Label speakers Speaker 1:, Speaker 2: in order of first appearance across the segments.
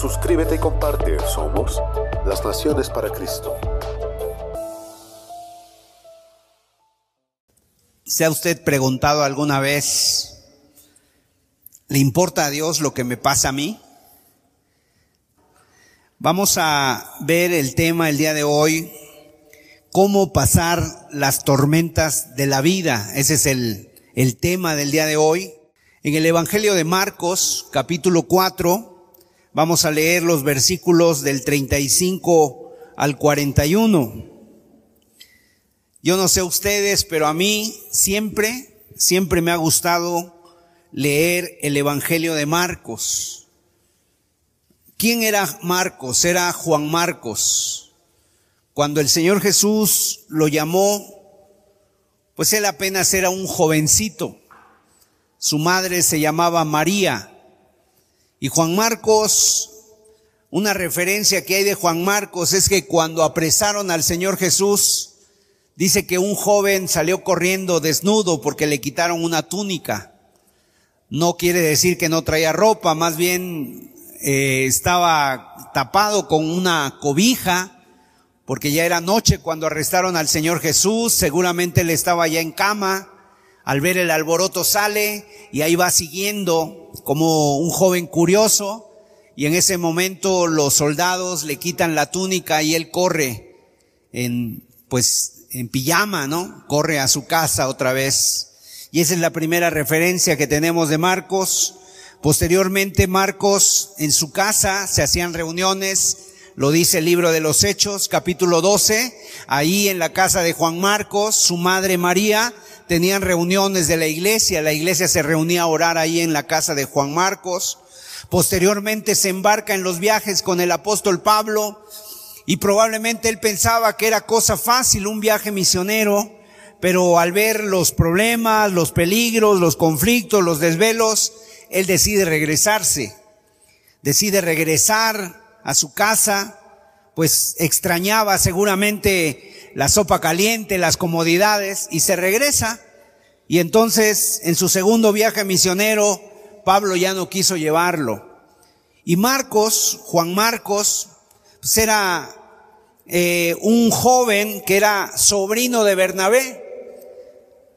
Speaker 1: Suscríbete y comparte. Somos las Naciones para Cristo.
Speaker 2: ¿Se ha usted preguntado alguna vez, ¿le importa a Dios lo que me pasa a mí? Vamos a ver el tema el día de hoy, cómo pasar las tormentas de la vida. Ese es el, el tema del día de hoy. En el Evangelio de Marcos, capítulo 4, Vamos a leer los versículos del 35 al 41. Yo no sé ustedes, pero a mí siempre, siempre me ha gustado leer el Evangelio de Marcos. ¿Quién era Marcos? Era Juan Marcos. Cuando el Señor Jesús lo llamó, pues él apenas era un jovencito. Su madre se llamaba María. Y Juan Marcos, una referencia que hay de Juan Marcos es que cuando apresaron al Señor Jesús, dice que un joven salió corriendo desnudo porque le quitaron una túnica. No quiere decir que no traía ropa, más bien eh, estaba tapado con una cobija, porque ya era noche cuando arrestaron al Señor Jesús, seguramente él estaba ya en cama, al ver el alboroto sale y ahí va siguiendo como un joven curioso y en ese momento los soldados le quitan la túnica y él corre en, pues, en pijama, ¿no? Corre a su casa otra vez. Y esa es la primera referencia que tenemos de Marcos. Posteriormente Marcos en su casa se hacían reuniones, lo dice el libro de los Hechos, capítulo 12, ahí en la casa de Juan Marcos, su madre María tenían reuniones de la iglesia, la iglesia se reunía a orar ahí en la casa de Juan Marcos, posteriormente se embarca en los viajes con el apóstol Pablo y probablemente él pensaba que era cosa fácil un viaje misionero, pero al ver los problemas, los peligros, los conflictos, los desvelos, él decide regresarse, decide regresar a su casa, pues extrañaba seguramente la sopa caliente, las comodidades, y se regresa. Y entonces, en su segundo viaje misionero, Pablo ya no quiso llevarlo. Y Marcos, Juan Marcos, pues era eh, un joven que era sobrino de Bernabé.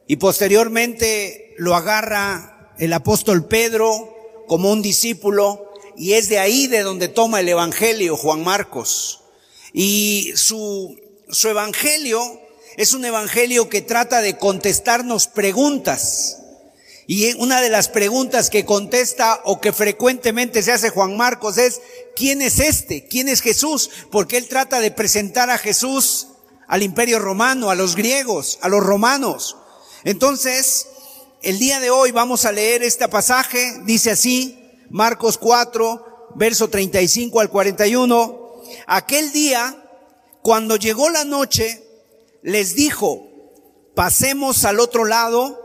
Speaker 2: Y posteriormente lo agarra el apóstol Pedro como un discípulo y es de ahí de donde toma el Evangelio Juan Marcos. Y su su evangelio es un evangelio que trata de contestarnos preguntas. Y una de las preguntas que contesta o que frecuentemente se hace Juan Marcos es, ¿quién es este? ¿Quién es Jesús? Porque él trata de presentar a Jesús al imperio romano, a los griegos, a los romanos. Entonces, el día de hoy vamos a leer este pasaje, dice así, Marcos 4, verso 35 al 41. Aquel día cuando llegó la noche, les dijo, pasemos al otro lado,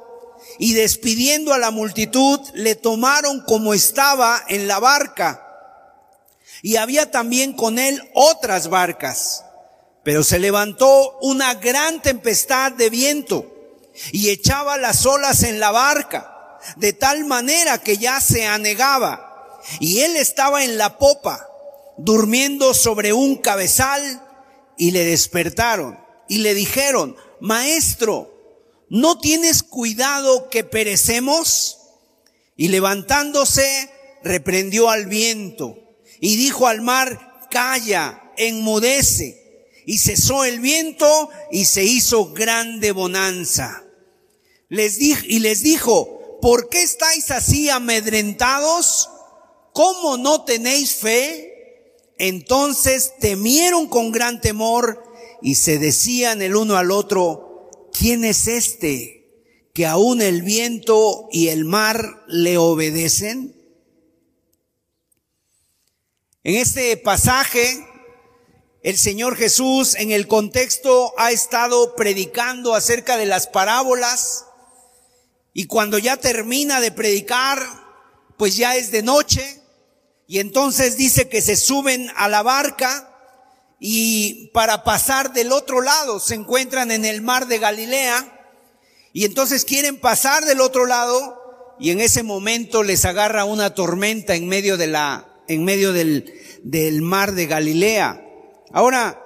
Speaker 2: y despidiendo a la multitud, le tomaron como estaba en la barca. Y había también con él otras barcas. Pero se levantó una gran tempestad de viento y echaba las olas en la barca, de tal manera que ya se anegaba. Y él estaba en la popa, durmiendo sobre un cabezal, y le despertaron y le dijeron, Maestro, ¿no tienes cuidado que perecemos? Y levantándose, reprendió al viento y dijo al mar, Calla, enmudece. Y cesó el viento y se hizo grande bonanza. Les dijo, y les dijo, ¿por qué estáis así amedrentados? ¿Cómo no tenéis fe? Entonces temieron con gran temor y se decían el uno al otro, ¿quién es este que aún el viento y el mar le obedecen? En este pasaje el Señor Jesús en el contexto ha estado predicando acerca de las parábolas y cuando ya termina de predicar, pues ya es de noche y entonces dice que se suben a la barca y para pasar del otro lado se encuentran en el mar de Galilea y entonces quieren pasar del otro lado y en ese momento les agarra una tormenta en medio de la en medio del, del mar de Galilea. Ahora,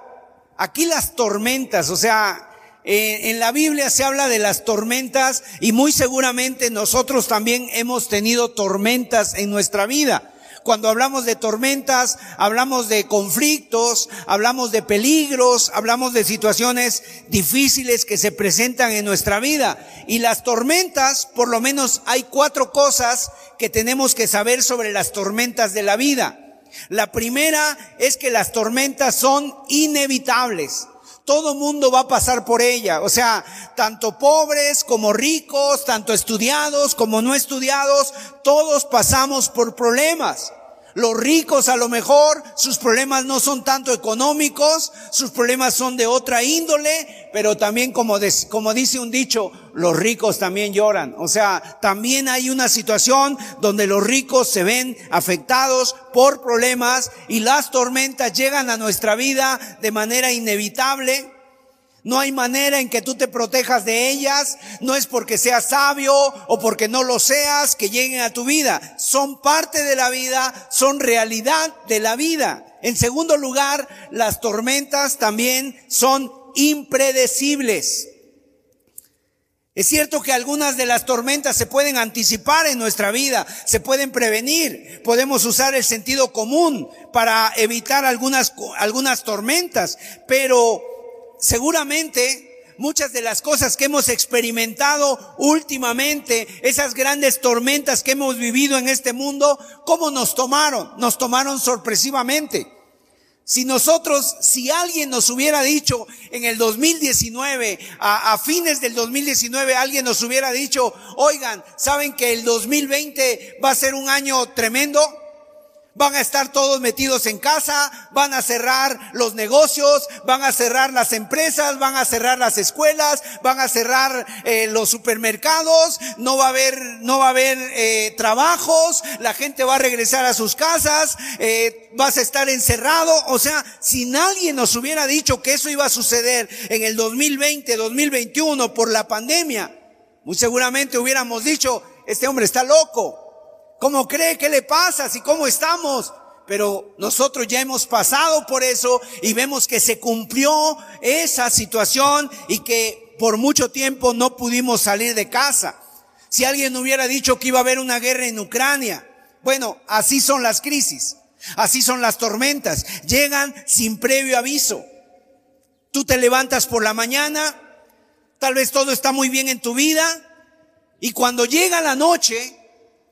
Speaker 2: aquí las tormentas, o sea, en la Biblia se habla de las tormentas y muy seguramente nosotros también hemos tenido tormentas en nuestra vida. Cuando hablamos de tormentas, hablamos de conflictos, hablamos de peligros, hablamos de situaciones difíciles que se presentan en nuestra vida. Y las tormentas, por lo menos hay cuatro cosas que tenemos que saber sobre las tormentas de la vida. La primera es que las tormentas son inevitables. Todo mundo va a pasar por ella. O sea, tanto pobres como ricos, tanto estudiados como no estudiados, todos pasamos por problemas. Los ricos a lo mejor sus problemas no son tanto económicos, sus problemas son de otra índole, pero también como, como dice un dicho, los ricos también lloran. O sea, también hay una situación donde los ricos se ven afectados por problemas y las tormentas llegan a nuestra vida de manera inevitable. No hay manera en que tú te protejas de ellas. No es porque seas sabio o porque no lo seas que lleguen a tu vida. Son parte de la vida, son realidad de la vida. En segundo lugar, las tormentas también son impredecibles. Es cierto que algunas de las tormentas se pueden anticipar en nuestra vida, se pueden prevenir, podemos usar el sentido común para evitar algunas, algunas tormentas, pero seguramente muchas de las cosas que hemos experimentado últimamente, esas grandes tormentas que hemos vivido en este mundo, ¿cómo nos tomaron? Nos tomaron sorpresivamente. Si nosotros, si alguien nos hubiera dicho en el 2019, a, a, fines del 2019, alguien nos hubiera dicho, oigan, ¿saben que el 2020 va a ser un año tremendo? Van a estar todos metidos en casa, van a cerrar los negocios, van a cerrar las empresas, van a cerrar las escuelas, van a cerrar eh, los supermercados, no va a haber, no va a haber eh, trabajos, la gente va a regresar a sus casas, eh, vas a estar encerrado. O sea, si nadie nos hubiera dicho que eso iba a suceder en el 2020, 2021 por la pandemia, muy seguramente hubiéramos dicho, este hombre está loco. ¿Cómo cree? ¿Qué le pasa? ¿Si cómo estamos? Pero nosotros ya hemos pasado por eso y vemos que se cumplió esa situación y que por mucho tiempo no pudimos salir de casa. Si alguien hubiera dicho que iba a haber una guerra en Ucrania, bueno, así son las crisis, así son las tormentas, llegan sin previo aviso. Tú te levantas por la mañana, tal vez todo está muy bien en tu vida, y cuando llega la noche,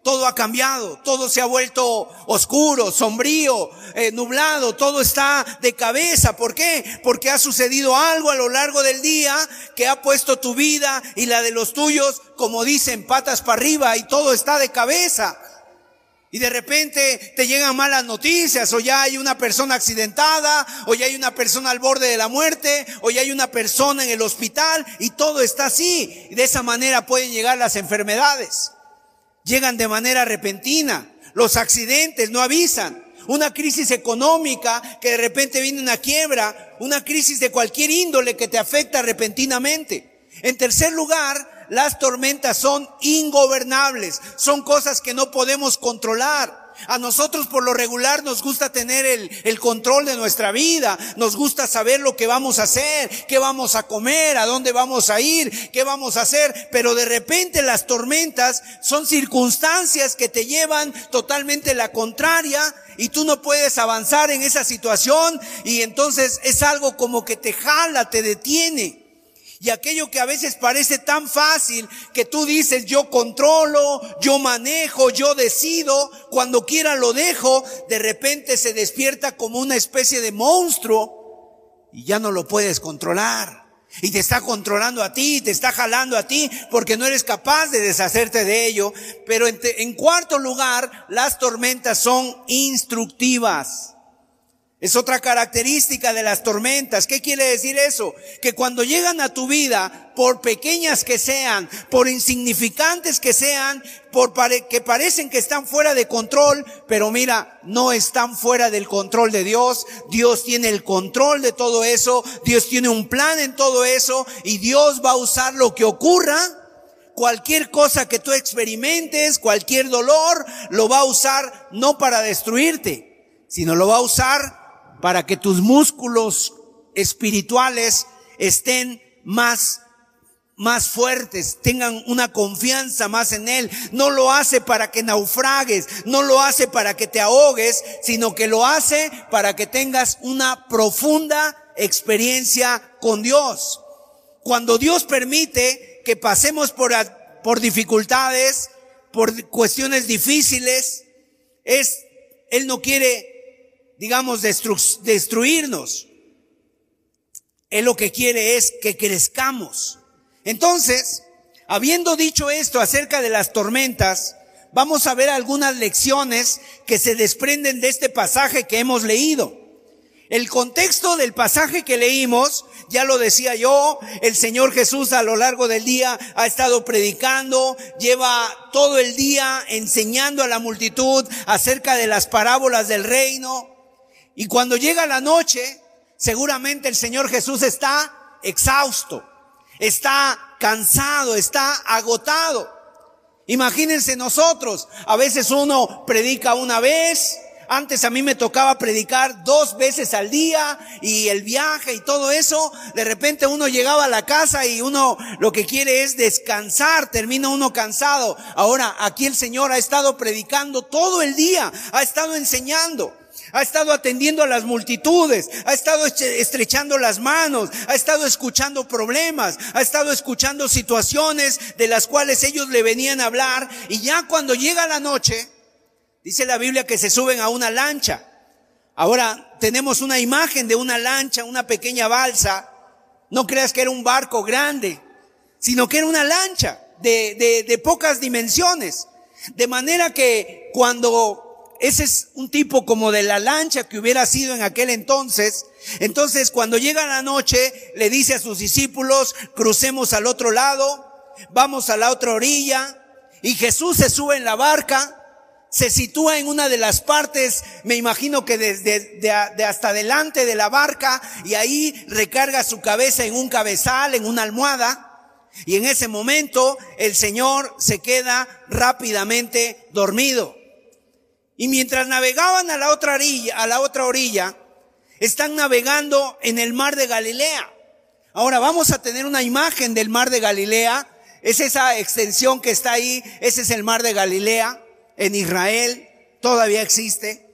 Speaker 2: todo ha cambiado, todo se ha vuelto oscuro, sombrío, eh, nublado, todo está de cabeza. ¿Por qué? Porque ha sucedido algo a lo largo del día que ha puesto tu vida y la de los tuyos, como dicen, patas para arriba y todo está de cabeza. Y de repente te llegan malas noticias, o ya hay una persona accidentada, o ya hay una persona al borde de la muerte, o ya hay una persona en el hospital, y todo está así. Y de esa manera pueden llegar las enfermedades llegan de manera repentina. Los accidentes no avisan. Una crisis económica que de repente viene una quiebra, una crisis de cualquier índole que te afecta repentinamente. En tercer lugar, las tormentas son ingobernables, son cosas que no podemos controlar. A nosotros por lo regular nos gusta tener el, el, control de nuestra vida, nos gusta saber lo que vamos a hacer, qué vamos a comer, a dónde vamos a ir, qué vamos a hacer, pero de repente las tormentas son circunstancias que te llevan totalmente la contraria y tú no puedes avanzar en esa situación. Y entonces es algo como que te jala, te detiene. Y aquello que a veces parece tan fácil que tú dices, yo controlo, yo manejo, yo decido, cuando quiera lo dejo, de repente se despierta como una especie de monstruo y ya no lo puedes controlar. Y te está controlando a ti, te está jalando a ti, porque no eres capaz de deshacerte de ello. Pero en, en cuarto lugar, las tormentas son instructivas. Es otra característica de las tormentas. ¿Qué quiere decir eso? Que cuando llegan a tu vida, por pequeñas que sean, por insignificantes que sean, por que parecen que están fuera de control, pero mira, no están fuera del control de Dios. Dios tiene el control de todo eso. Dios tiene un plan en todo eso y Dios va a usar lo que ocurra. Cualquier cosa que tú experimentes, cualquier dolor, lo va a usar no para destruirte, sino lo va a usar para que tus músculos espirituales estén más más fuertes, tengan una confianza más en Él. No lo hace para que naufragues, no lo hace para que te ahogues, sino que lo hace para que tengas una profunda experiencia con Dios. Cuando Dios permite que pasemos por, por dificultades, por cuestiones difíciles, es, Él no quiere digamos, destruirnos. Él lo que quiere es que crezcamos. Entonces, habiendo dicho esto acerca de las tormentas, vamos a ver algunas lecciones que se desprenden de este pasaje que hemos leído. El contexto del pasaje que leímos, ya lo decía yo, el Señor Jesús a lo largo del día ha estado predicando, lleva todo el día enseñando a la multitud acerca de las parábolas del reino. Y cuando llega la noche, seguramente el Señor Jesús está exhausto, está cansado, está agotado. Imagínense nosotros, a veces uno predica una vez, antes a mí me tocaba predicar dos veces al día y el viaje y todo eso. De repente uno llegaba a la casa y uno lo que quiere es descansar, termina uno cansado. Ahora aquí el Señor ha estado predicando todo el día, ha estado enseñando ha estado atendiendo a las multitudes, ha estado estrechando las manos, ha estado escuchando problemas, ha estado escuchando situaciones de las cuales ellos le venían a hablar y ya cuando llega la noche, dice la Biblia que se suben a una lancha. Ahora tenemos una imagen de una lancha, una pequeña balsa. No creas que era un barco grande, sino que era una lancha de, de, de pocas dimensiones. De manera que cuando ese es un tipo como de la lancha que hubiera sido en aquel entonces. Entonces, cuando llega la noche, le dice a sus discípulos, crucemos al otro lado, vamos a la otra orilla, y Jesús se sube en la barca, se sitúa en una de las partes, me imagino que desde de, hasta delante de la barca, y ahí recarga su cabeza en un cabezal, en una almohada, y en ese momento el Señor se queda rápidamente dormido. Y mientras navegaban a la otra orilla, a la otra orilla, están navegando en el mar de Galilea. Ahora vamos a tener una imagen del mar de Galilea. Es esa extensión que está ahí. Ese es el mar de Galilea en Israel. Todavía existe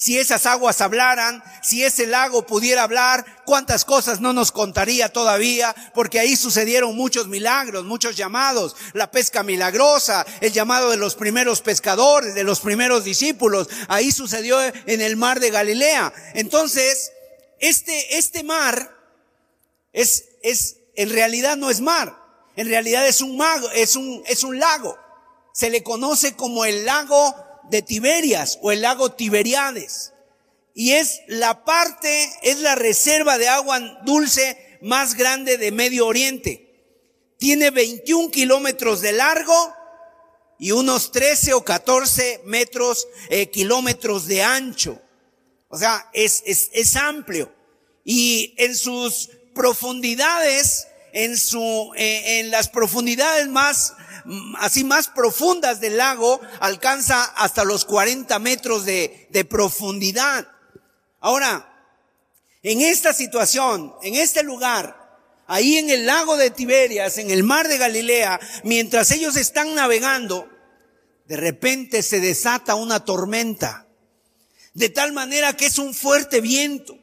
Speaker 2: si esas aguas hablaran, si ese lago pudiera hablar, cuántas cosas no nos contaría todavía, porque ahí sucedieron muchos milagros, muchos llamados, la pesca milagrosa, el llamado de los primeros pescadores, de los primeros discípulos, ahí sucedió en el mar de Galilea. Entonces, este, este mar es, es, en realidad no es mar, en realidad es un mago, es un, es un lago. Se le conoce como el lago de Tiberias o el lago Tiberiades. Y es la parte, es la reserva de agua dulce más grande de Medio Oriente. Tiene 21 kilómetros de largo y unos 13 o 14 metros, eh, kilómetros de ancho. O sea, es, es, es amplio. Y en sus profundidades, en su, eh, en las profundidades más así más profundas del lago alcanza hasta los 40 metros de, de profundidad. Ahora, en esta situación, en este lugar, ahí en el lago de Tiberias, en el mar de Galilea, mientras ellos están navegando, de repente se desata una tormenta, de tal manera que es un fuerte viento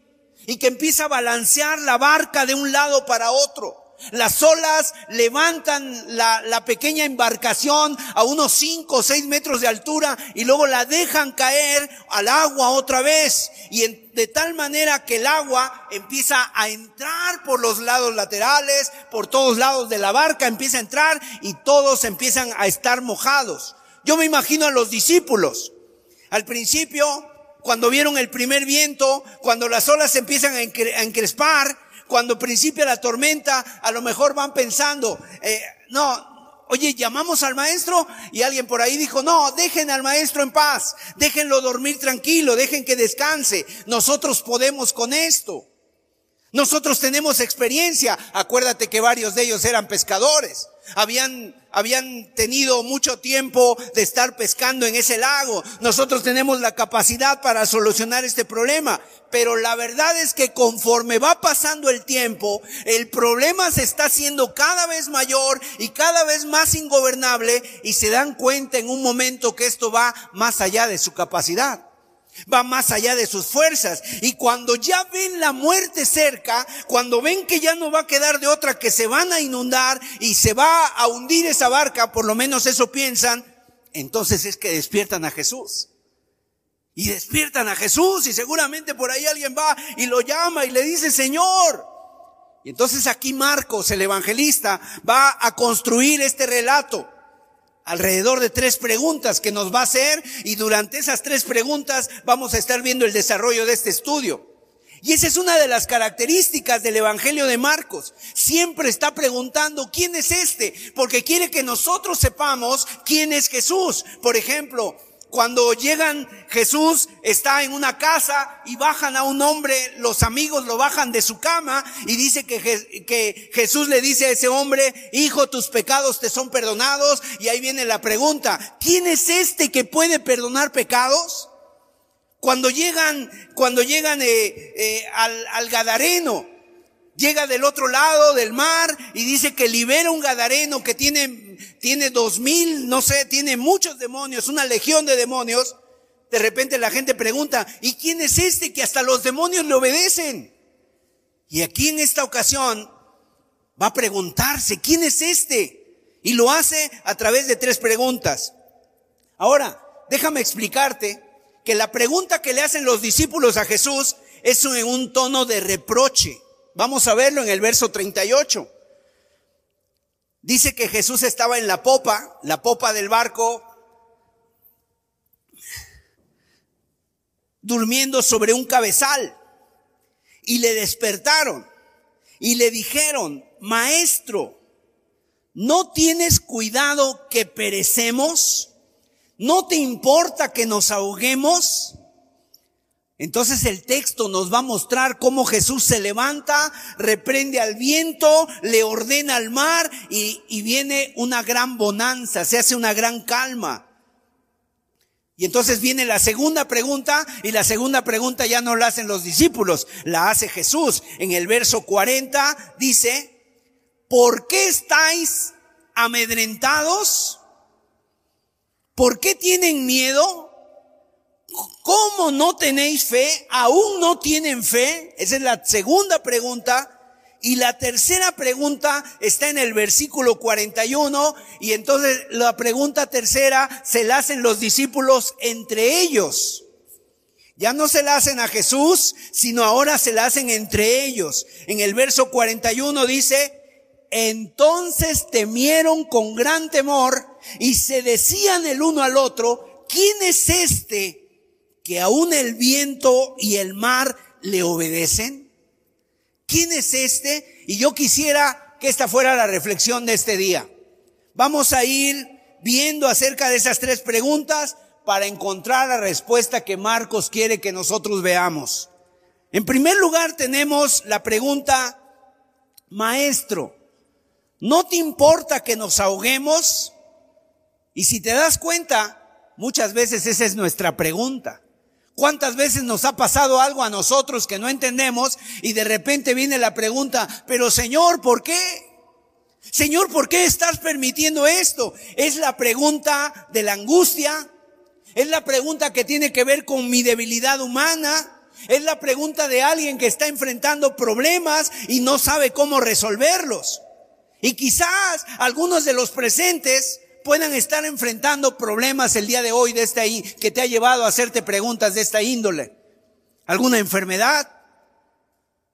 Speaker 2: y que empieza a balancear la barca de un lado para otro. Las olas levantan la, la, pequeña embarcación a unos 5 o 6 metros de altura y luego la dejan caer al agua otra vez. Y de tal manera que el agua empieza a entrar por los lados laterales, por todos lados de la barca, empieza a entrar y todos empiezan a estar mojados. Yo me imagino a los discípulos. Al principio cuando vieron el primer viento, cuando las olas empiezan a encrespar, cuando principia la tormenta, a lo mejor van pensando, eh, no, oye, llamamos al maestro y alguien por ahí dijo, no, dejen al maestro en paz, déjenlo dormir tranquilo, dejen que descanse, nosotros podemos con esto. Nosotros tenemos experiencia, acuérdate que varios de ellos eran pescadores habían, habían tenido mucho tiempo de estar pescando en ese lago. Nosotros tenemos la capacidad para solucionar este problema. Pero la verdad es que conforme va pasando el tiempo, el problema se está haciendo cada vez mayor y cada vez más ingobernable y se dan cuenta en un momento que esto va más allá de su capacidad va más allá de sus fuerzas. Y cuando ya ven la muerte cerca, cuando ven que ya no va a quedar de otra, que se van a inundar y se va a hundir esa barca, por lo menos eso piensan, entonces es que despiertan a Jesús. Y despiertan a Jesús y seguramente por ahí alguien va y lo llama y le dice, Señor. Y entonces aquí Marcos, el evangelista, va a construir este relato alrededor de tres preguntas que nos va a hacer y durante esas tres preguntas vamos a estar viendo el desarrollo de este estudio. Y esa es una de las características del Evangelio de Marcos. Siempre está preguntando quién es este, porque quiere que nosotros sepamos quién es Jesús. Por ejemplo, cuando llegan, Jesús está en una casa y bajan a un hombre, los amigos lo bajan de su cama y dice que, Jesús le dice a ese hombre, hijo, tus pecados te son perdonados. Y ahí viene la pregunta, ¿quién es este que puede perdonar pecados? Cuando llegan, cuando llegan eh, eh, al, al Gadareno, llega del otro lado del mar y dice que libera un gadareno que tiene, tiene dos mil, no sé, tiene muchos demonios, una legión de demonios. De repente la gente pregunta, ¿y quién es este que hasta los demonios le obedecen? Y aquí en esta ocasión va a preguntarse, ¿quién es este? Y lo hace a través de tres preguntas. Ahora, déjame explicarte que la pregunta que le hacen los discípulos a Jesús es en un tono de reproche. Vamos a verlo en el verso 38. Dice que Jesús estaba en la popa, la popa del barco, durmiendo sobre un cabezal. Y le despertaron y le dijeron, maestro, ¿no tienes cuidado que perecemos? ¿No te importa que nos ahoguemos? Entonces el texto nos va a mostrar cómo Jesús se levanta, reprende al viento, le ordena al mar y, viene una gran bonanza, se hace una gran calma. Y entonces viene la segunda pregunta y la segunda pregunta ya no la hacen los discípulos, la hace Jesús. En el verso 40 dice, ¿por qué estáis amedrentados? ¿Por qué tienen miedo? ¿Cómo no tenéis fe? ¿Aún no tienen fe? Esa es la segunda pregunta. Y la tercera pregunta está en el versículo 41 y entonces la pregunta tercera se la hacen los discípulos entre ellos. Ya no se la hacen a Jesús, sino ahora se la hacen entre ellos. En el verso 41 dice, entonces temieron con gran temor y se decían el uno al otro, ¿quién es este que aún el viento y el mar le obedecen? ¿Quién es este? Y yo quisiera que esta fuera la reflexión de este día. Vamos a ir viendo acerca de esas tres preguntas para encontrar la respuesta que Marcos quiere que nosotros veamos. En primer lugar tenemos la pregunta, maestro, ¿no te importa que nos ahoguemos? Y si te das cuenta, muchas veces esa es nuestra pregunta. ¿Cuántas veces nos ha pasado algo a nosotros que no entendemos y de repente viene la pregunta, pero Señor, ¿por qué? Señor, ¿por qué estás permitiendo esto? Es la pregunta de la angustia, es la pregunta que tiene que ver con mi debilidad humana, es la pregunta de alguien que está enfrentando problemas y no sabe cómo resolverlos. Y quizás algunos de los presentes puedan estar enfrentando problemas el día de hoy de esta que te ha llevado a hacerte preguntas de esta índole. ¿Alguna enfermedad?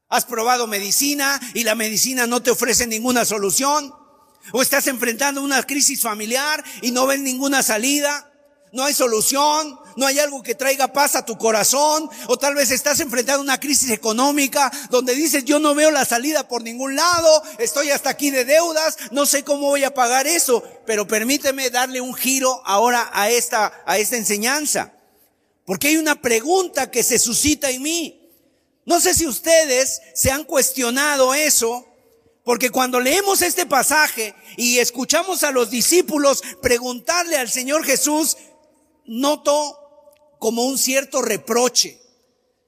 Speaker 2: ¿Has probado medicina y la medicina no te ofrece ninguna solución? ¿O estás enfrentando una crisis familiar y no ves ninguna salida? ¿No hay solución? No hay algo que traiga paz a tu corazón, o tal vez estás enfrentando una crisis económica donde dices, yo no veo la salida por ningún lado, estoy hasta aquí de deudas, no sé cómo voy a pagar eso, pero permíteme darle un giro ahora a esta, a esta enseñanza. Porque hay una pregunta que se suscita en mí. No sé si ustedes se han cuestionado eso, porque cuando leemos este pasaje y escuchamos a los discípulos preguntarle al Señor Jesús, noto como un cierto reproche,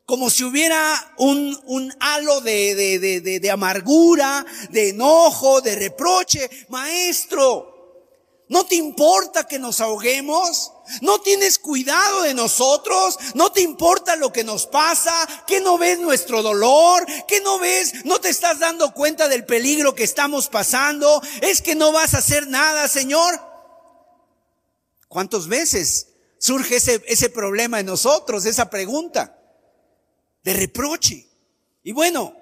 Speaker 2: como si hubiera un, un halo de, de, de, de, amargura, de enojo, de reproche. Maestro, ¿no te importa que nos ahoguemos? ¿No tienes cuidado de nosotros? ¿No te importa lo que nos pasa? ¿Que no ves nuestro dolor? ¿Que no ves? ¿No te estás dando cuenta del peligro que estamos pasando? ¿Es que no vas a hacer nada, Señor? ¿Cuántas veces surge ese, ese problema en nosotros, esa pregunta de reproche? Y bueno,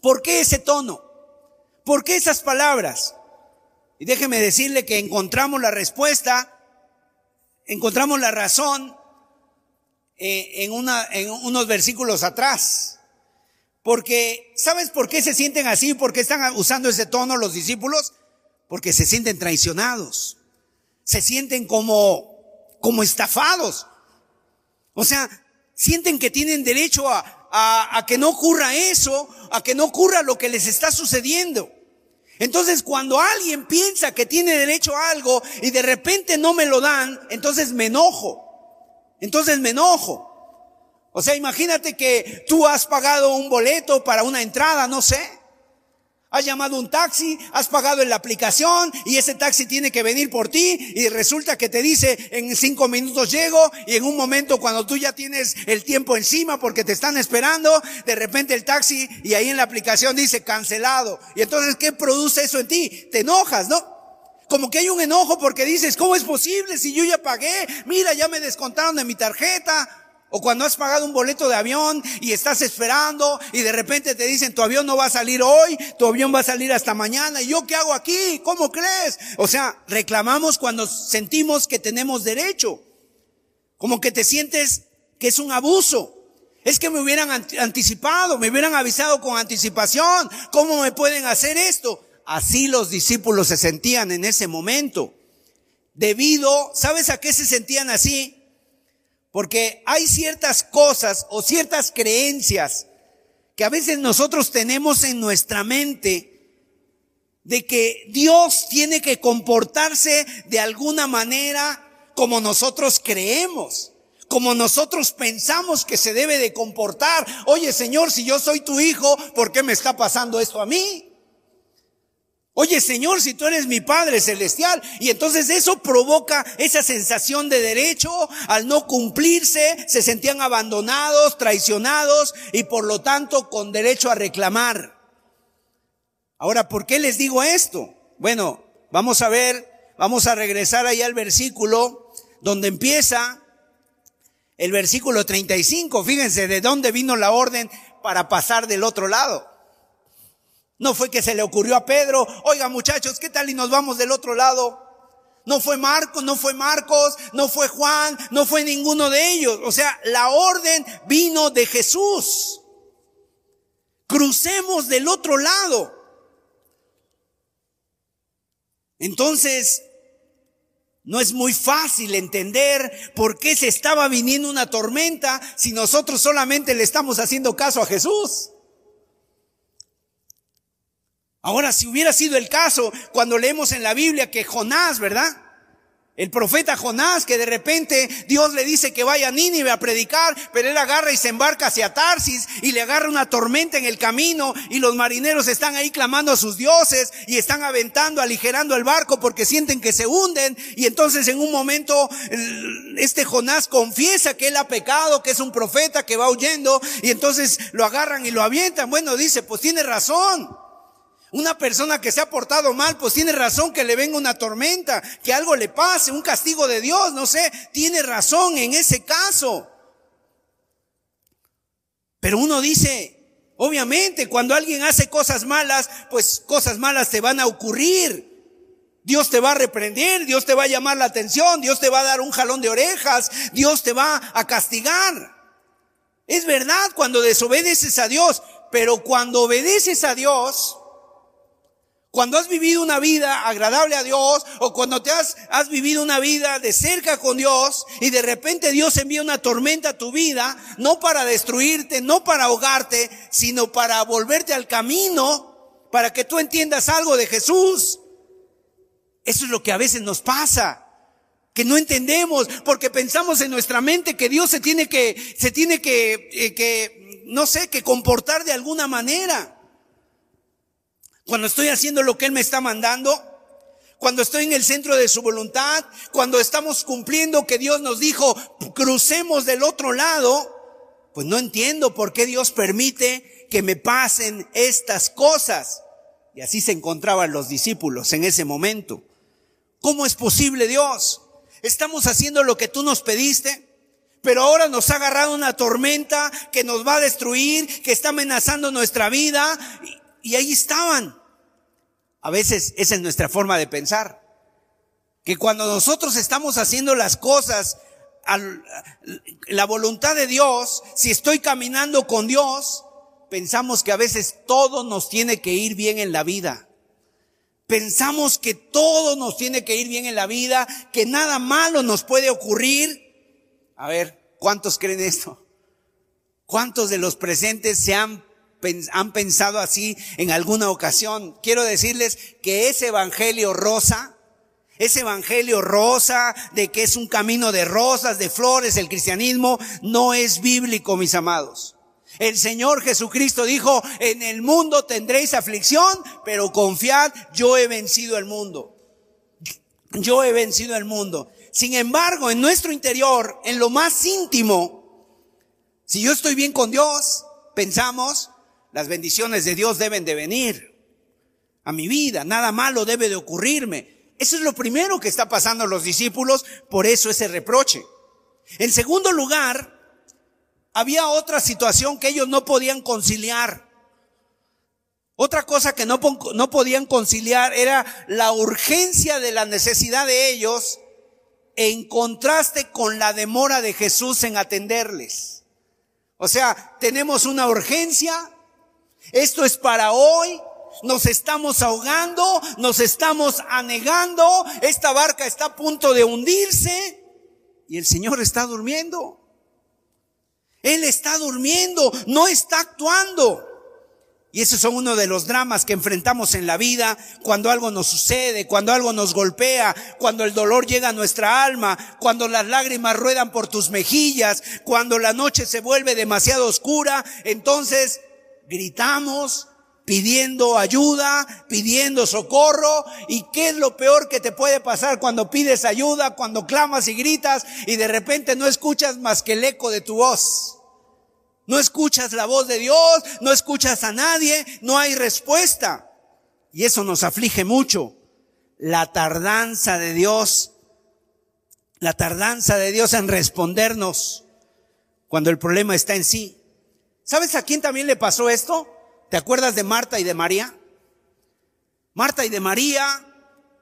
Speaker 2: ¿por qué ese tono? ¿Por qué esas palabras? Y déjeme decirle que encontramos la respuesta encontramos la razón eh, en, una, en unos versículos atrás. Porque, ¿sabes por qué se sienten así? ¿Por qué están usando ese tono los discípulos? Porque se sienten traicionados. Se sienten como, como estafados. O sea, sienten que tienen derecho a, a, a que no ocurra eso, a que no ocurra lo que les está sucediendo. Entonces cuando alguien piensa que tiene derecho a algo y de repente no me lo dan, entonces me enojo. Entonces me enojo. O sea, imagínate que tú has pagado un boleto para una entrada, no sé. Has llamado un taxi, has pagado en la aplicación y ese taxi tiene que venir por ti y resulta que te dice en cinco minutos llego y en un momento cuando tú ya tienes el tiempo encima porque te están esperando, de repente el taxi y ahí en la aplicación dice cancelado. Y entonces, ¿qué produce eso en ti? Te enojas, ¿no? Como que hay un enojo porque dices, ¿cómo es posible si yo ya pagué? Mira, ya me descontaron de mi tarjeta. O cuando has pagado un boleto de avión y estás esperando y de repente te dicen tu avión no va a salir hoy, tu avión va a salir hasta mañana. ¿Y yo qué hago aquí? ¿Cómo crees? O sea, reclamamos cuando sentimos que tenemos derecho. Como que te sientes que es un abuso. Es que me hubieran anticipado, me hubieran avisado con anticipación. ¿Cómo me pueden hacer esto? Así los discípulos se sentían en ese momento. Debido, ¿sabes a qué se sentían así? Porque hay ciertas cosas o ciertas creencias que a veces nosotros tenemos en nuestra mente de que Dios tiene que comportarse de alguna manera como nosotros creemos, como nosotros pensamos que se debe de comportar. Oye Señor, si yo soy tu hijo, ¿por qué me está pasando esto a mí? Oye Señor, si tú eres mi Padre Celestial. Y entonces eso provoca esa sensación de derecho. Al no cumplirse, se sentían abandonados, traicionados y por lo tanto con derecho a reclamar. Ahora, ¿por qué les digo esto? Bueno, vamos a ver, vamos a regresar ahí al versículo donde empieza el versículo 35. Fíjense de dónde vino la orden para pasar del otro lado. No fue que se le ocurrió a Pedro, oiga muchachos, ¿qué tal y nos vamos del otro lado? No fue Marcos, no fue Marcos, no fue Juan, no fue ninguno de ellos. O sea, la orden vino de Jesús. Crucemos del otro lado. Entonces, no es muy fácil entender por qué se estaba viniendo una tormenta si nosotros solamente le estamos haciendo caso a Jesús. Ahora, si hubiera sido el caso cuando leemos en la Biblia que Jonás, ¿verdad? El profeta Jonás, que de repente Dios le dice que vaya a Nínive a predicar, pero él agarra y se embarca hacia Tarsis y le agarra una tormenta en el camino y los marineros están ahí clamando a sus dioses y están aventando, aligerando el barco porque sienten que se hunden y entonces en un momento este Jonás confiesa que él ha pecado, que es un profeta que va huyendo y entonces lo agarran y lo avientan. Bueno, dice, pues tiene razón. Una persona que se ha portado mal, pues tiene razón que le venga una tormenta, que algo le pase, un castigo de Dios, no sé, tiene razón en ese caso. Pero uno dice, obviamente, cuando alguien hace cosas malas, pues cosas malas te van a ocurrir. Dios te va a reprender, Dios te va a llamar la atención, Dios te va a dar un jalón de orejas, Dios te va a castigar. Es verdad cuando desobedeces a Dios, pero cuando obedeces a Dios, cuando has vivido una vida agradable a Dios o cuando te has, has vivido una vida de cerca con Dios y de repente Dios envía una tormenta a tu vida, no para destruirte, no para ahogarte, sino para volverte al camino, para que tú entiendas algo de Jesús. Eso es lo que a veces nos pasa, que no entendemos porque pensamos en nuestra mente que Dios se tiene que, se tiene que, eh, que, no sé, que comportar de alguna manera. Cuando estoy haciendo lo que Él me está mandando, cuando estoy en el centro de su voluntad, cuando estamos cumpliendo que Dios nos dijo, crucemos del otro lado, pues no entiendo por qué Dios permite que me pasen estas cosas. Y así se encontraban los discípulos en ese momento. ¿Cómo es posible Dios? Estamos haciendo lo que tú nos pediste, pero ahora nos ha agarrado una tormenta que nos va a destruir, que está amenazando nuestra vida. Y, ahí estaban. A veces esa es nuestra forma de pensar. Que cuando nosotros estamos haciendo las cosas a la voluntad de Dios, si estoy caminando con Dios, pensamos que a veces todo nos tiene que ir bien en la vida. Pensamos que todo nos tiene que ir bien en la vida, que nada malo nos puede ocurrir. A ver, ¿cuántos creen esto? ¿Cuántos de los presentes se han, han pensado así en alguna ocasión? Quiero decirles que ese evangelio rosa, ese evangelio rosa de que es un camino de rosas, de flores, el cristianismo, no es bíblico, mis amados. El Señor Jesucristo dijo, en el mundo tendréis aflicción, pero confiad, yo he vencido el mundo. Yo he vencido el mundo. Sin embargo, en nuestro interior, en lo más íntimo, si yo estoy bien con Dios, pensamos, las bendiciones de Dios deben de venir a mi vida, nada malo debe de ocurrirme. Eso es lo primero que está pasando a los discípulos, por eso ese reproche. En segundo lugar, había otra situación que ellos no podían conciliar. Otra cosa que no, no podían conciliar era la urgencia de la necesidad de ellos en contraste con la demora de Jesús en atenderles. O sea, tenemos una urgencia, esto es para hoy, nos estamos ahogando, nos estamos anegando, esta barca está a punto de hundirse y el Señor está durmiendo. Él está durmiendo, no está actuando. Y esos son uno de los dramas que enfrentamos en la vida cuando algo nos sucede, cuando algo nos golpea, cuando el dolor llega a nuestra alma, cuando las lágrimas ruedan por tus mejillas, cuando la noche se vuelve demasiado oscura, entonces gritamos pidiendo ayuda, pidiendo socorro. ¿Y qué es lo peor que te puede pasar cuando pides ayuda, cuando clamas y gritas y de repente no escuchas más que el eco de tu voz? No escuchas la voz de Dios, no escuchas a nadie, no hay respuesta. Y eso nos aflige mucho. La tardanza de Dios, la tardanza de Dios en respondernos cuando el problema está en sí. ¿Sabes a quién también le pasó esto? ¿Te acuerdas de Marta y de María? Marta y de María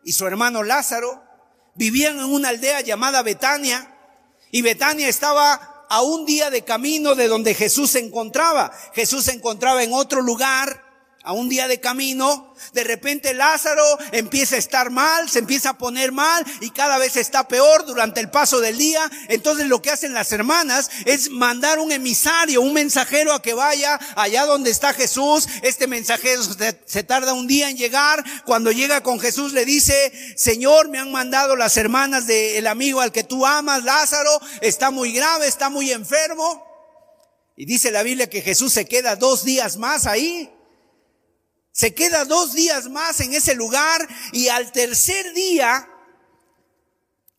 Speaker 2: y su hermano Lázaro vivían en una aldea llamada Betania y Betania estaba a un día de camino de donde Jesús se encontraba. Jesús se encontraba en otro lugar a un día de camino, de repente Lázaro empieza a estar mal, se empieza a poner mal y cada vez está peor durante el paso del día. Entonces lo que hacen las hermanas es mandar un emisario, un mensajero a que vaya allá donde está Jesús. Este mensajero se, tarda un día en llegar. Cuando llega con Jesús le dice, Señor, me han mandado las hermanas del amigo al que tú amas, Lázaro, está muy grave, está muy enfermo. Y dice la Biblia que Jesús se queda dos días más ahí. Se queda dos días más en ese lugar y al tercer día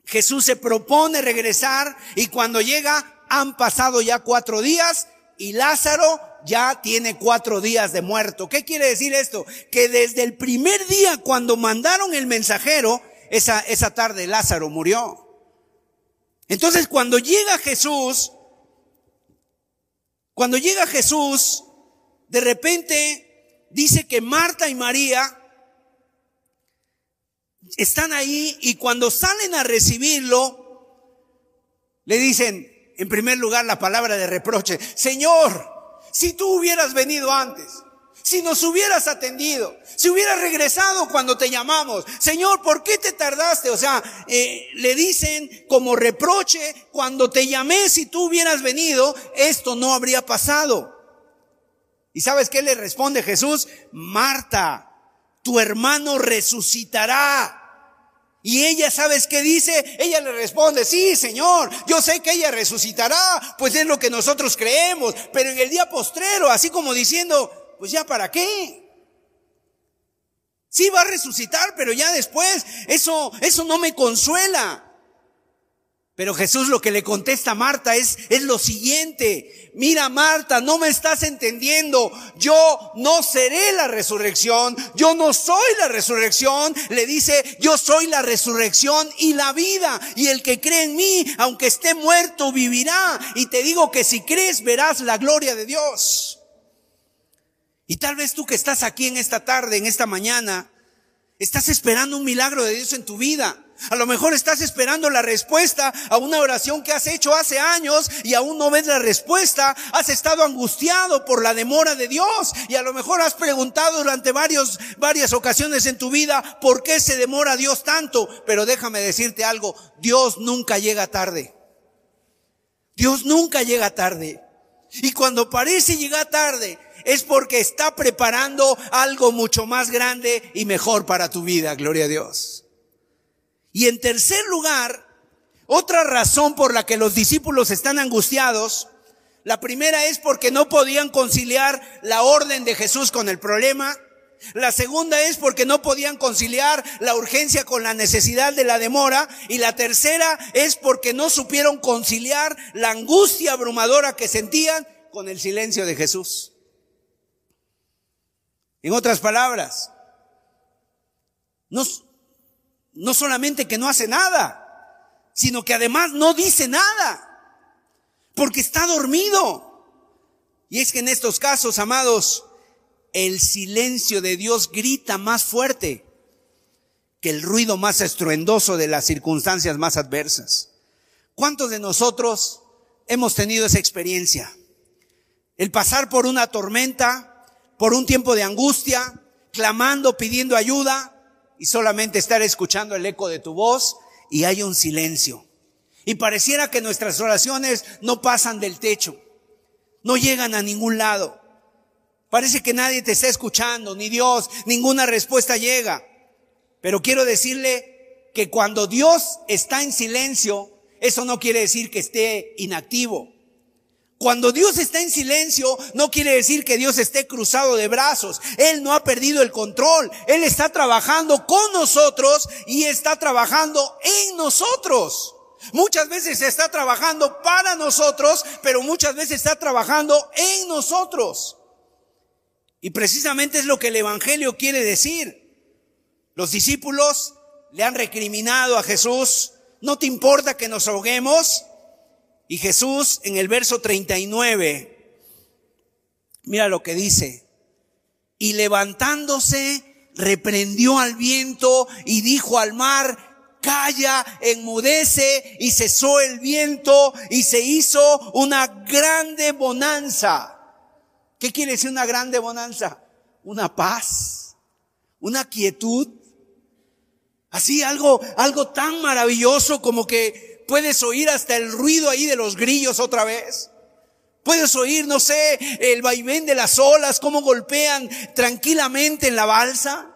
Speaker 2: Jesús se propone regresar y cuando llega han pasado ya cuatro días y Lázaro ya tiene cuatro días de muerto. ¿Qué quiere decir esto? Que desde el primer día cuando mandaron el mensajero, esa, esa tarde Lázaro murió. Entonces cuando llega Jesús, cuando llega Jesús, de repente dice que Marta y María están ahí y cuando salen a recibirlo, le dicen, en primer lugar, la palabra de reproche, Señor, si tú hubieras venido antes, si nos hubieras atendido, si hubieras regresado cuando te llamamos, Señor, ¿por qué te tardaste? O sea, eh, le dicen como reproche, cuando te llamé, si tú hubieras venido, esto no habría pasado. ¿Y sabes qué le responde Jesús? Marta, tu hermano resucitará. Y ella, ¿sabes qué dice? Ella le responde, sí, Señor, yo sé que ella resucitará, pues es lo que nosotros creemos, pero en el día postrero, así como diciendo, pues ya para qué. Sí va a resucitar, pero ya después, eso, eso no me consuela. Pero Jesús lo que le contesta a Marta es, es lo siguiente. Mira Marta, no me estás entendiendo. Yo no seré la resurrección. Yo no soy la resurrección. Le dice, yo soy la resurrección y la vida. Y el que cree en mí, aunque esté muerto, vivirá. Y te digo que si crees, verás la gloria de Dios. Y tal vez tú que estás aquí en esta tarde, en esta mañana, estás esperando un milagro de Dios en tu vida. A lo mejor estás esperando la respuesta a una oración que has hecho hace años y aún no ves la respuesta. Has estado angustiado por la demora de Dios y a lo mejor has preguntado durante varios, varias ocasiones en tu vida por qué se demora Dios tanto. Pero déjame decirte algo, Dios nunca llega tarde. Dios nunca llega tarde. Y cuando parece llegar tarde, es porque está preparando algo mucho más grande y mejor para tu vida, gloria a Dios. Y en tercer lugar, otra razón por la que los discípulos están angustiados, la primera es porque no podían conciliar la orden de Jesús con el problema. La segunda es porque no podían conciliar la urgencia con la necesidad de la demora. Y la tercera es porque no supieron conciliar la angustia abrumadora que sentían con el silencio de Jesús. En otras palabras, no, no solamente que no hace nada, sino que además no dice nada, porque está dormido. Y es que en estos casos, amados, el silencio de Dios grita más fuerte que el ruido más estruendoso de las circunstancias más adversas. ¿Cuántos de nosotros hemos tenido esa experiencia? El pasar por una tormenta, por un tiempo de angustia, clamando, pidiendo ayuda y solamente estar escuchando el eco de tu voz y hay un silencio. Y pareciera que nuestras oraciones no pasan del techo, no llegan a ningún lado. Parece que nadie te está escuchando, ni Dios, ninguna respuesta llega. Pero quiero decirle que cuando Dios está en silencio, eso no quiere decir que esté inactivo. Cuando Dios está en silencio, no quiere decir que Dios esté cruzado de brazos. Él no ha perdido el control. Él está trabajando con nosotros y está trabajando en nosotros. Muchas veces está trabajando para nosotros, pero muchas veces está trabajando en nosotros. Y precisamente es lo que el Evangelio quiere decir. Los discípulos le han recriminado a Jesús, no te importa que nos ahoguemos, y Jesús en el verso 39, mira lo que dice, y levantándose, reprendió al viento y dijo al mar, calla, enmudece, y cesó el viento y se hizo una grande bonanza. ¿Qué quiere decir una grande bonanza? Una paz, una quietud. Así algo, algo tan maravilloso como que Puedes oír hasta el ruido ahí de los grillos otra vez. Puedes oír, no sé, el vaivén de las olas, cómo golpean tranquilamente en la balsa.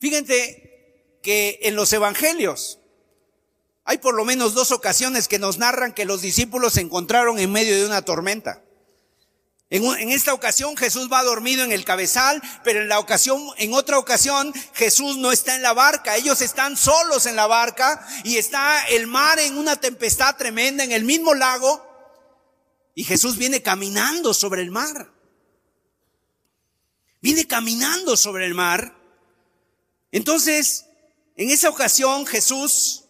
Speaker 2: Fíjense que en los evangelios hay por lo menos dos ocasiones que nos narran que los discípulos se encontraron en medio de una tormenta. En, esta ocasión Jesús va dormido en el cabezal, pero en la ocasión, en otra ocasión Jesús no está en la barca. Ellos están solos en la barca y está el mar en una tempestad tremenda en el mismo lago y Jesús viene caminando sobre el mar. Viene caminando sobre el mar. Entonces, en esa ocasión Jesús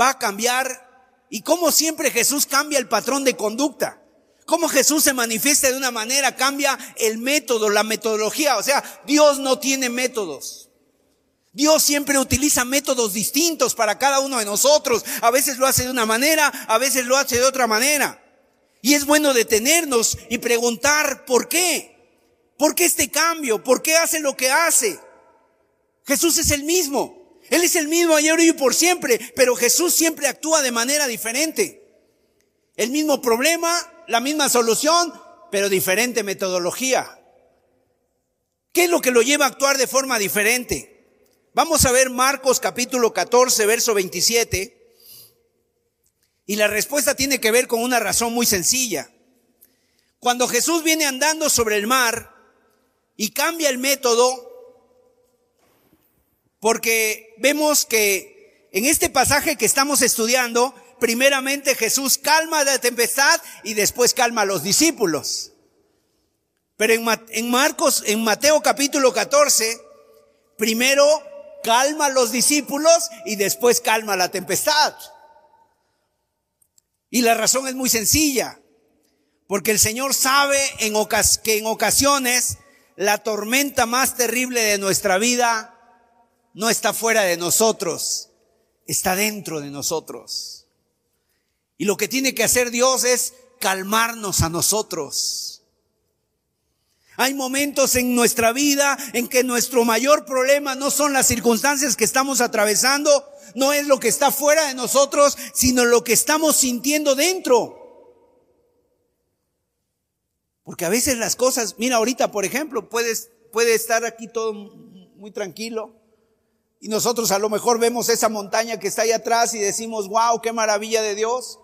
Speaker 2: va a cambiar y como siempre Jesús cambia el patrón de conducta cómo Jesús se manifiesta de una manera, cambia el método, la metodología. O sea, Dios no tiene métodos. Dios siempre utiliza métodos distintos para cada uno de nosotros. A veces lo hace de una manera, a veces lo hace de otra manera. Y es bueno detenernos y preguntar por qué. ¿Por qué este cambio? ¿Por qué hace lo que hace? Jesús es el mismo. Él es el mismo ayer y por siempre, pero Jesús siempre actúa de manera diferente. El mismo problema, la misma solución, pero diferente metodología. ¿Qué es lo que lo lleva a actuar de forma diferente? Vamos a ver Marcos capítulo 14, verso 27. Y la respuesta tiene que ver con una razón muy sencilla. Cuando Jesús viene andando sobre el mar y cambia el método, porque vemos que en este pasaje que estamos estudiando, primeramente Jesús calma la tempestad y después calma a los discípulos. Pero en, Marcos, en Mateo capítulo 14, primero calma a los discípulos y después calma la tempestad. Y la razón es muy sencilla, porque el Señor sabe en que en ocasiones la tormenta más terrible de nuestra vida no está fuera de nosotros, está dentro de nosotros. Y lo que tiene que hacer Dios es calmarnos a nosotros. Hay momentos en nuestra vida en que nuestro mayor problema no son las circunstancias que estamos atravesando, no es lo que está fuera de nosotros, sino lo que estamos sintiendo dentro. Porque a veces las cosas, mira ahorita por ejemplo, puedes, puede estar aquí todo muy tranquilo y nosotros a lo mejor vemos esa montaña que está ahí atrás y decimos, wow, qué maravilla de Dios.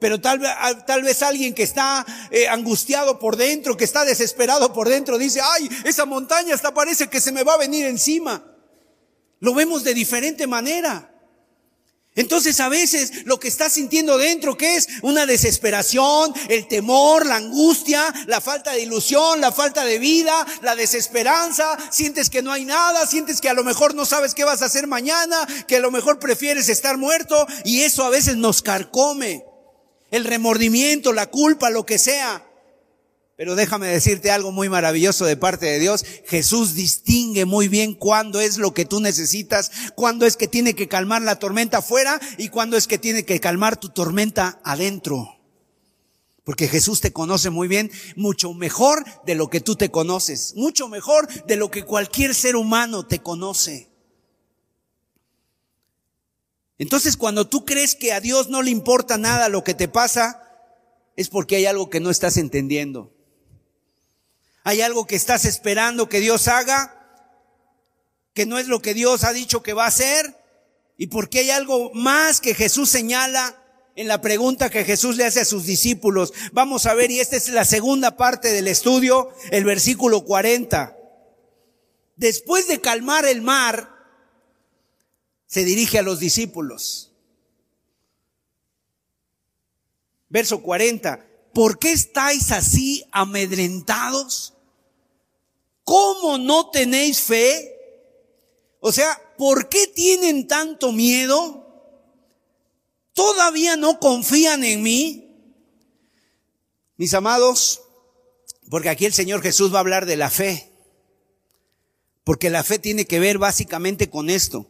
Speaker 2: Pero tal vez, tal vez alguien que está eh, angustiado por dentro, que está desesperado por dentro, dice, ay, esa montaña hasta parece que se me va a venir encima. Lo vemos de diferente manera. Entonces a veces lo que estás sintiendo dentro, que es una desesperación, el temor, la angustia, la falta de ilusión, la falta de vida, la desesperanza, sientes que no hay nada, sientes que a lo mejor no sabes qué vas a hacer mañana, que a lo mejor prefieres estar muerto y eso a veces nos carcome el remordimiento, la culpa, lo que sea. Pero déjame decirte algo muy maravilloso de parte de Dios. Jesús distingue muy bien cuándo es lo que tú necesitas, cuándo es que tiene que calmar la tormenta afuera y cuándo es que tiene que calmar tu tormenta adentro. Porque Jesús te conoce muy bien, mucho mejor de lo que tú te conoces, mucho mejor de lo que cualquier ser humano te conoce. Entonces cuando tú crees que a Dios no le importa nada lo que te pasa, es porque hay algo que no estás entendiendo. Hay algo que estás esperando que Dios haga, que no es lo que Dios ha dicho que va a hacer, y porque hay algo más que Jesús señala en la pregunta que Jesús le hace a sus discípulos. Vamos a ver, y esta es la segunda parte del estudio, el versículo 40. Después de calmar el mar, se dirige a los discípulos. Verso 40. ¿Por qué estáis así amedrentados? ¿Cómo no tenéis fe? O sea, ¿por qué tienen tanto miedo? ¿Todavía no confían en mí? Mis amados, porque aquí el Señor Jesús va a hablar de la fe. Porque la fe tiene que ver básicamente con esto.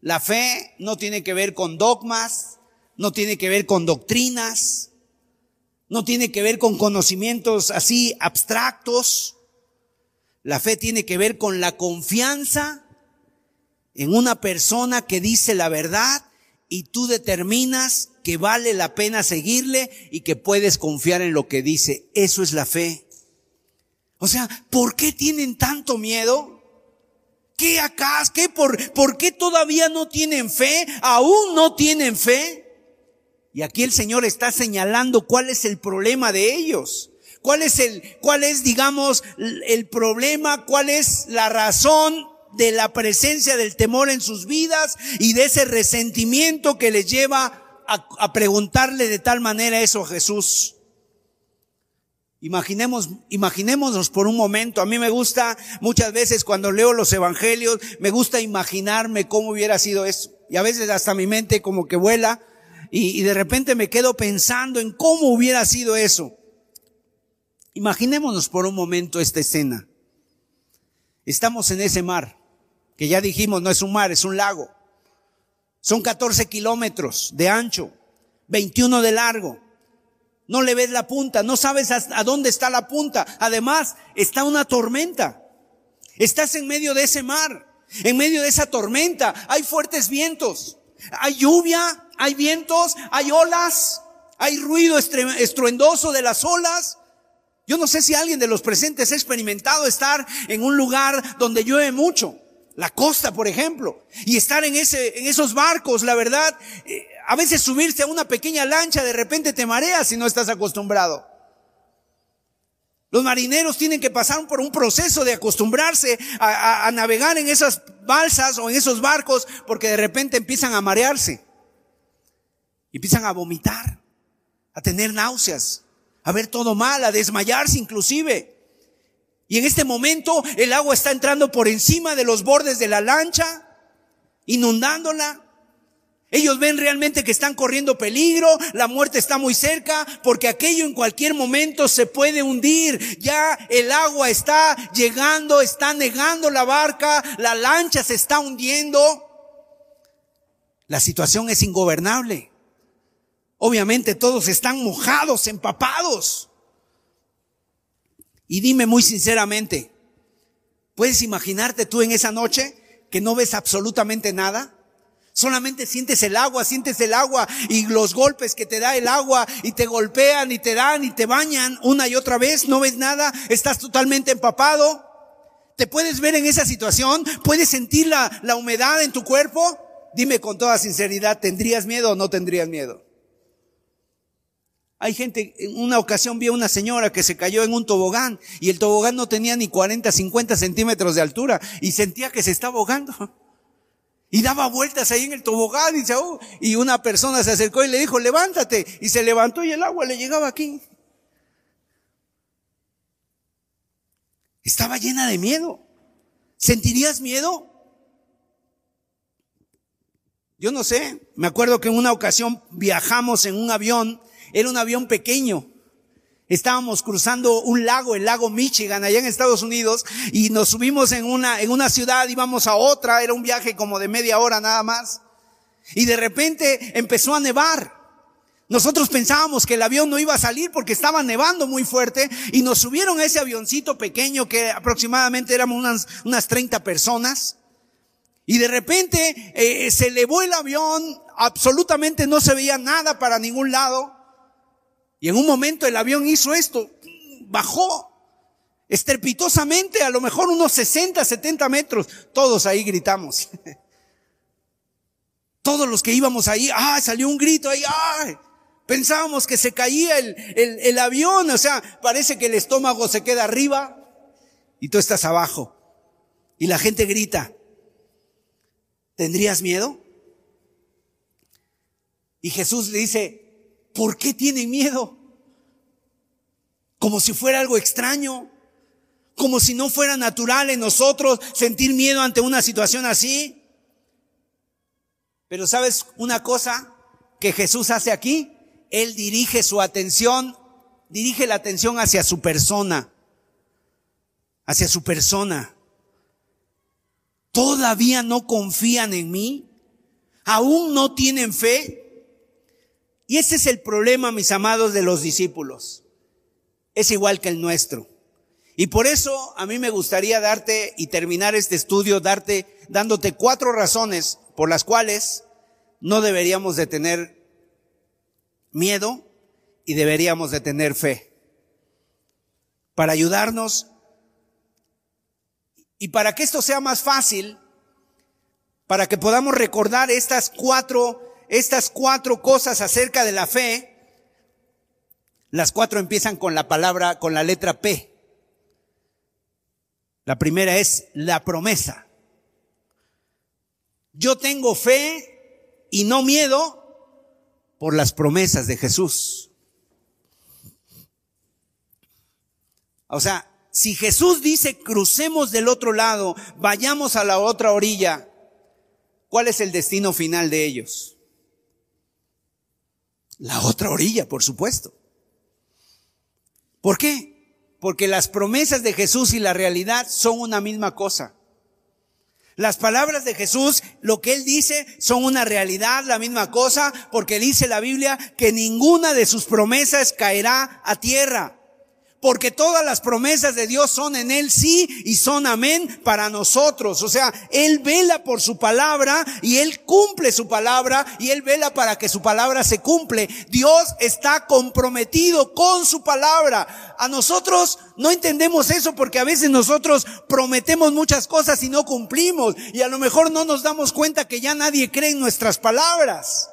Speaker 2: La fe no tiene que ver con dogmas, no tiene que ver con doctrinas, no tiene que ver con conocimientos así abstractos. La fe tiene que ver con la confianza en una persona que dice la verdad y tú determinas que vale la pena seguirle y que puedes confiar en lo que dice. Eso es la fe. O sea, ¿por qué tienen tanto miedo? ¿Qué acá? ¿Qué por, por qué todavía no tienen fe? ¿Aún no tienen fe? Y aquí el Señor está señalando cuál es el problema de ellos. ¿Cuál es el, cuál es, digamos, el problema? ¿Cuál es la razón de la presencia del temor en sus vidas y de ese resentimiento que les lleva a, a preguntarle de tal manera eso a Jesús? Imaginemos, imaginémonos por un momento. A mí me gusta muchas veces cuando leo los evangelios, me gusta imaginarme cómo hubiera sido eso. Y a veces hasta mi mente como que vuela y, y de repente me quedo pensando en cómo hubiera sido eso. Imaginémonos por un momento esta escena. Estamos en ese mar. que ya dijimos no es un mar, es un lago. Son 14 kilómetros de ancho, 21 de largo. No le ves la punta, no sabes a dónde está la punta. Además, está una tormenta. Estás en medio de ese mar, en medio de esa tormenta. Hay fuertes vientos, hay lluvia, hay vientos, hay olas, hay ruido estruendoso de las olas. Yo no sé si alguien de los presentes ha experimentado estar en un lugar donde llueve mucho, la costa, por ejemplo, y estar en ese, en esos barcos, la verdad, eh, a veces subirse a una pequeña lancha de repente te mareas si no estás acostumbrado. Los marineros tienen que pasar por un proceso de acostumbrarse a, navegar en esas balsas o en esos barcos porque de repente empiezan a marearse. empiezan a vomitar, a tener náuseas, a ver todo mal, a desmayarse inclusive. Y en este momento el agua está entrando por encima de los bordes de la lancha, inundándola. Ellos ven realmente que están corriendo peligro, la muerte está muy cerca, porque aquello en cualquier momento se puede hundir. Ya el agua está llegando, está negando la barca, la lancha se está hundiendo. La situación es ingobernable. Obviamente todos están mojados, empapados. Y dime muy sinceramente, ¿puedes imaginarte tú en esa noche que no ves absolutamente nada? Solamente sientes el agua, sientes el agua y los golpes que te da el agua y te golpean y te dan y te bañan una y otra vez, no ves nada, estás totalmente empapado. ¿Te puedes ver en esa situación? ¿Puedes sentir la, la humedad en tu cuerpo? Dime con toda sinceridad, ¿tendrías miedo o no tendrías miedo? Hay gente, en una ocasión vi a una señora que se cayó en un tobogán y el tobogán no tenía ni 40, 50 centímetros de altura y sentía que se estaba ahogando. Y daba vueltas ahí en el tobogán y, oh", y una persona se acercó y le dijo, levántate. Y se levantó y el agua le llegaba aquí. Estaba llena de miedo. ¿Sentirías miedo? Yo no sé. Me acuerdo que en una ocasión viajamos en un avión. Era un avión pequeño. Estábamos cruzando un lago, el lago Michigan, allá en Estados Unidos, y nos subimos en una, en una ciudad, íbamos a otra, era un viaje como de media hora nada más. Y de repente empezó a nevar. Nosotros pensábamos que el avión no iba a salir porque estaba nevando muy fuerte y nos subieron a ese avioncito pequeño que aproximadamente éramos unas, unas 30 personas. Y de repente eh, se elevó el avión, absolutamente no se veía nada para ningún lado. Y en un momento el avión hizo esto, bajó estrepitosamente, a lo mejor unos 60, 70 metros. Todos ahí gritamos. Todos los que íbamos ahí, ah, salió un grito ahí, ah, pensábamos que se caía el, el, el avión, o sea, parece que el estómago se queda arriba y tú estás abajo. Y la gente grita, ¿tendrías miedo? Y Jesús le dice, ¿Por qué tienen miedo? Como si fuera algo extraño, como si no fuera natural en nosotros sentir miedo ante una situación así. Pero sabes una cosa que Jesús hace aquí? Él dirige su atención, dirige la atención hacia su persona, hacia su persona. ¿Todavía no confían en mí? ¿Aún no tienen fe? Y ese es el problema, mis amados, de los discípulos. Es igual que el nuestro. Y por eso a mí me gustaría darte y terminar este estudio, darte, dándote cuatro razones por las cuales no deberíamos de tener miedo y deberíamos de tener fe. Para ayudarnos y para que esto sea más fácil, para que podamos recordar estas cuatro estas cuatro cosas acerca de la fe, las cuatro empiezan con la palabra, con la letra P. La primera es la promesa. Yo tengo fe y no miedo por las promesas de Jesús. O sea, si Jesús dice crucemos del otro lado, vayamos a la otra orilla, ¿cuál es el destino final de ellos? La otra orilla, por supuesto. ¿Por qué? Porque las promesas de Jesús y la realidad son una misma cosa. Las palabras de Jesús, lo que Él dice, son una realidad, la misma cosa, porque dice la Biblia que ninguna de sus promesas caerá a tierra. Porque todas las promesas de Dios son en Él sí y son amén para nosotros. O sea, Él vela por su palabra y Él cumple su palabra y Él vela para que su palabra se cumple. Dios está comprometido con su palabra. A nosotros no entendemos eso porque a veces nosotros prometemos muchas cosas y no cumplimos. Y a lo mejor no nos damos cuenta que ya nadie cree en nuestras palabras.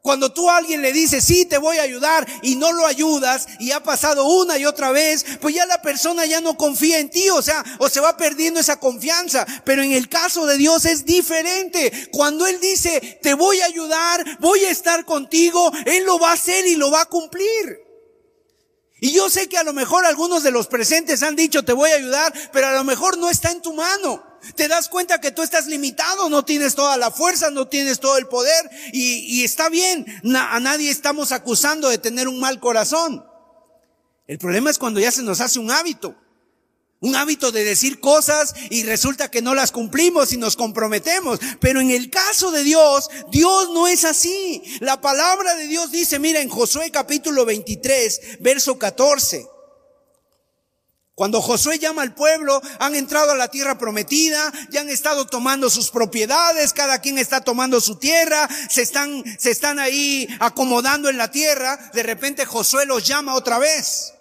Speaker 2: Cuando tú a alguien le dices, sí, te voy a ayudar y no lo ayudas y ha pasado una y otra vez, pues ya la persona ya no confía en ti, o sea, o se va perdiendo esa confianza. Pero en el caso de Dios es diferente. Cuando Él dice, te voy a ayudar, voy a estar contigo, Él lo va a hacer y lo va a cumplir. Y yo sé que a lo mejor algunos de los presentes han dicho, te voy a ayudar, pero a lo mejor no está en tu mano. Te das cuenta que tú estás limitado, no tienes toda la fuerza, no tienes todo el poder y, está bien, a nadie estamos acusando de tener un mal corazón. El problema es cuando ya se nos hace un hábito. Un hábito de decir cosas y resulta que no las cumplimos y nos comprometemos. Pero en el caso de Dios, Dios no es así. La palabra de Dios dice, mira, en Josué capítulo 23, verso 14. Cuando Josué llama al pueblo, han entrado a la tierra prometida, ya han estado tomando sus propiedades, cada quien está tomando su tierra, se están, se están ahí acomodando en la tierra, de repente Josué los llama otra vez.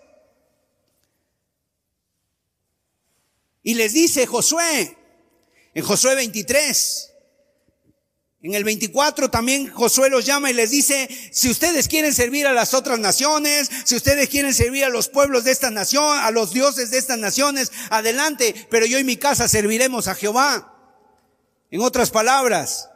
Speaker 2: Y les dice Josué, en Josué 23, en el 24 también Josué los llama y les dice, si ustedes quieren servir a las otras naciones, si ustedes quieren servir a los pueblos de esta nación, a los dioses de estas naciones, adelante, pero yo y mi casa serviremos a Jehová. En otras palabras,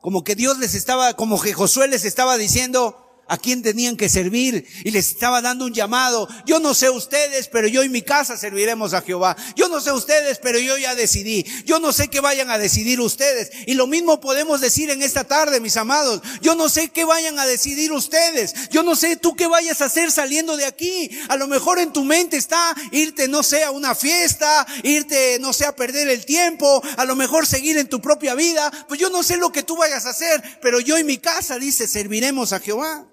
Speaker 2: como que Dios les estaba, como que Josué les estaba diciendo, a quién tenían que servir y les estaba dando un llamado. Yo no sé ustedes, pero yo y mi casa serviremos a Jehová. Yo no sé ustedes, pero yo ya decidí. Yo no sé qué vayan a decidir ustedes. Y lo mismo podemos decir en esta tarde, mis amados. Yo no sé qué vayan a decidir ustedes. Yo no sé tú qué vayas a hacer saliendo de aquí. A lo mejor en tu mente está irte, no sé, a una fiesta, irte, no sé, a perder el tiempo, a lo mejor seguir en tu propia vida. Pues yo no sé lo que tú vayas a hacer, pero yo y mi casa, dice, serviremos a Jehová.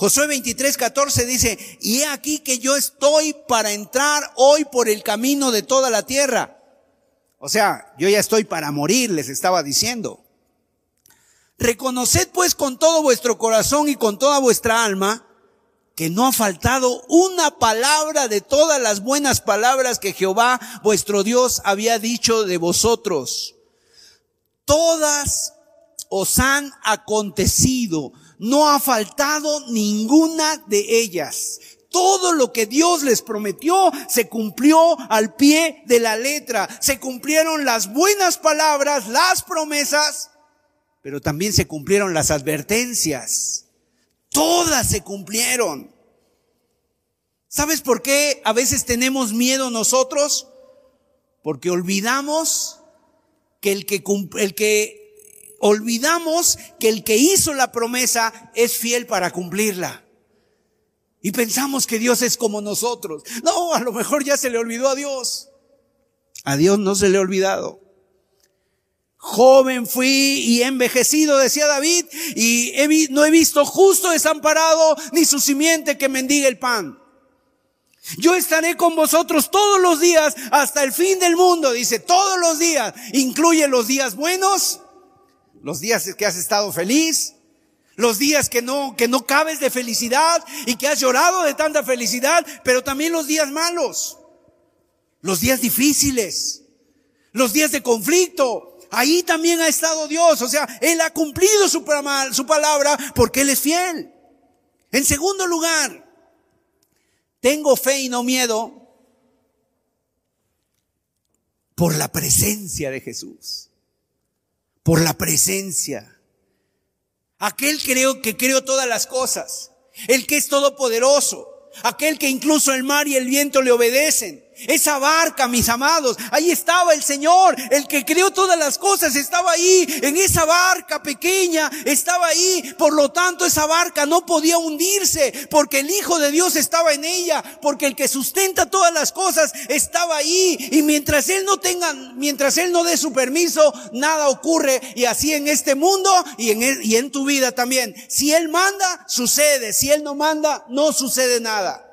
Speaker 2: Josué 23, 14 dice, y he aquí que yo estoy para entrar hoy por el camino de toda la tierra. O sea, yo ya estoy para morir, les estaba diciendo. Reconoced pues con todo vuestro corazón y con toda vuestra alma que no ha faltado una palabra de todas las buenas palabras que Jehová vuestro Dios había dicho de vosotros. Todas os han acontecido no ha faltado ninguna de ellas. Todo lo que Dios les prometió se cumplió al pie de la letra. Se cumplieron las buenas palabras, las promesas, pero también se cumplieron las advertencias. Todas se cumplieron. ¿Sabes por qué a veces tenemos miedo nosotros? Porque olvidamos que el que, el que olvidamos que el que hizo la promesa es fiel para cumplirla. Y pensamos que Dios es como nosotros. No, a lo mejor ya se le olvidó a Dios. A Dios no se le ha olvidado. Joven fui y envejecido, decía David, y no he visto justo desamparado ni su simiente que mendiga el pan. Yo estaré con vosotros todos los días hasta el fin del mundo, dice, todos los días. Incluye los días buenos los días que has estado feliz, los días que no, que no cabes de felicidad y que has llorado de tanta felicidad, pero también los días malos, los días difíciles, los días de conflicto. Ahí también ha estado Dios, o sea, Él ha cumplido su, su palabra porque Él es fiel. En segundo lugar, tengo fe y no miedo por la presencia de Jesús por la presencia. Aquel creo que creó todas las cosas, el que es todopoderoso, aquel que incluso el mar y el viento le obedecen, Esa barca, mis amados, ahí estaba el Señor, el que creó todas las cosas, estaba ahí, en esa barca pequeña, estaba ahí. Por lo tanto, esa barca no podía hundirse, porque el Hijo de Dios estaba en ella, porque el que sustenta todas las cosas estaba ahí. Y mientras Él no tenga, mientras Él no dé su permiso, nada ocurre. Y así en este mundo y en, y en tu vida también. Si Él manda, sucede. Si Él no manda, no sucede nada.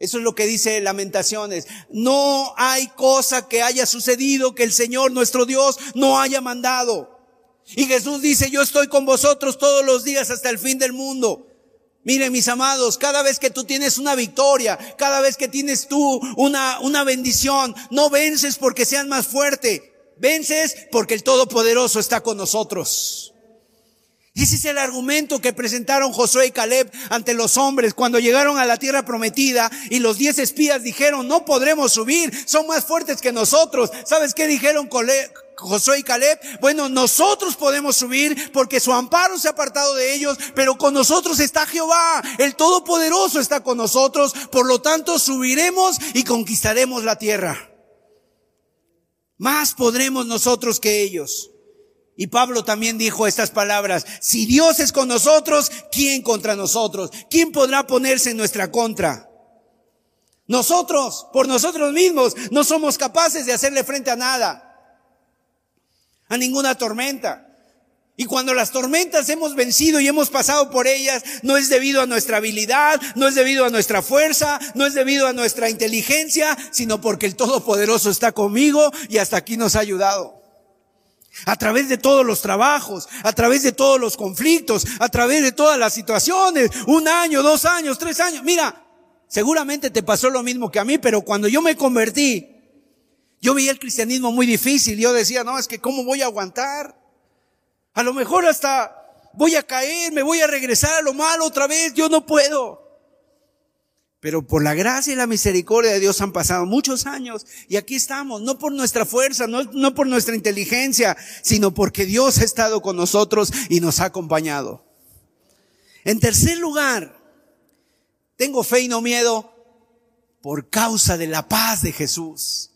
Speaker 2: Eso es lo que dice Lamentaciones. No hay cosa que haya sucedido que el Señor nuestro Dios no haya mandado. Y Jesús dice, yo estoy con vosotros todos los días hasta el fin del mundo. Miren mis amados, cada vez que tú tienes una victoria, cada vez que tienes tú una, una bendición, no vences porque seas más fuerte, vences porque el Todopoderoso está con nosotros. Y ese es el argumento que presentaron Josué y Caleb ante los hombres cuando llegaron a la tierra prometida y los diez espías dijeron, no podremos subir, son más fuertes que nosotros. ¿Sabes qué dijeron Josué y Caleb? Bueno, nosotros podemos subir porque su amparo se ha apartado de ellos, pero con nosotros está Jehová, el Todopoderoso está con nosotros, por lo tanto subiremos y conquistaremos la tierra. Más podremos nosotros que ellos. Y Pablo también dijo estas palabras, si Dios es con nosotros, ¿quién contra nosotros? ¿Quién podrá ponerse en nuestra contra? Nosotros, por nosotros mismos, no somos capaces de hacerle frente a nada, a ninguna tormenta. Y cuando las tormentas hemos vencido y hemos pasado por ellas, no es debido a nuestra habilidad, no es debido a nuestra fuerza, no es debido a nuestra inteligencia, sino porque el Todopoderoso está conmigo y hasta aquí nos ha ayudado. A través de todos los trabajos, a través de todos los conflictos, a través de todas las situaciones, un año, dos años, tres años. Mira, seguramente te pasó lo mismo que a mí, pero cuando yo me convertí, yo veía el cristianismo muy difícil. Yo decía, no, es que cómo voy a aguantar. A lo mejor hasta voy a caer, me voy a regresar a lo malo otra vez, yo no puedo. Pero por la gracia y la misericordia de Dios han pasado muchos años y aquí estamos, no por nuestra fuerza, no, no, por nuestra inteligencia, sino porque Dios ha estado con nosotros y nos ha acompañado. En tercer lugar, tengo fe y no miedo por causa de la paz de Jesús.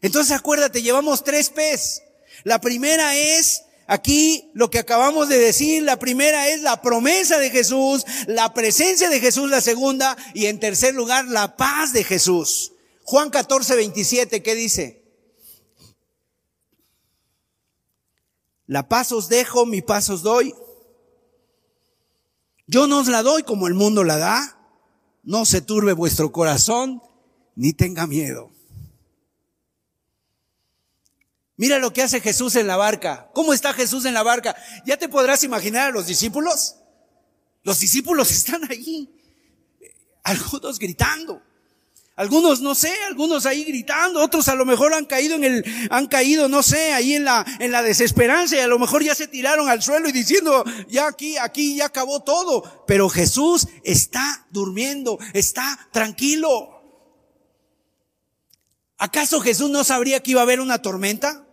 Speaker 2: Entonces acuérdate, llevamos tres P's. La primera es Aquí lo que acabamos de decir, la primera es la promesa de Jesús, la presencia de Jesús, la segunda, y en tercer lugar, la paz de Jesús. Juan 14, 27, ¿qué dice? La paz os dejo, mi paz os doy. Yo no os la doy como el mundo la da. No se turbe vuestro corazón, ni tenga miedo. Mira lo que hace Jesús en la barca. ¿Cómo está Jesús en la barca? Ya te podrás imaginar a los discípulos. Los discípulos están allí. Algunos gritando. Algunos, no sé, algunos ahí gritando, otros a lo mejor han caído en el, han caído, no sé, ahí en la, en la desesperanza y a lo mejor ya se tiraron al suelo y diciendo, ya aquí, aquí ya acabó todo. Pero Jesús está durmiendo, está tranquilo. ¿Acaso Jesús no sabría que iba a haber una tormenta?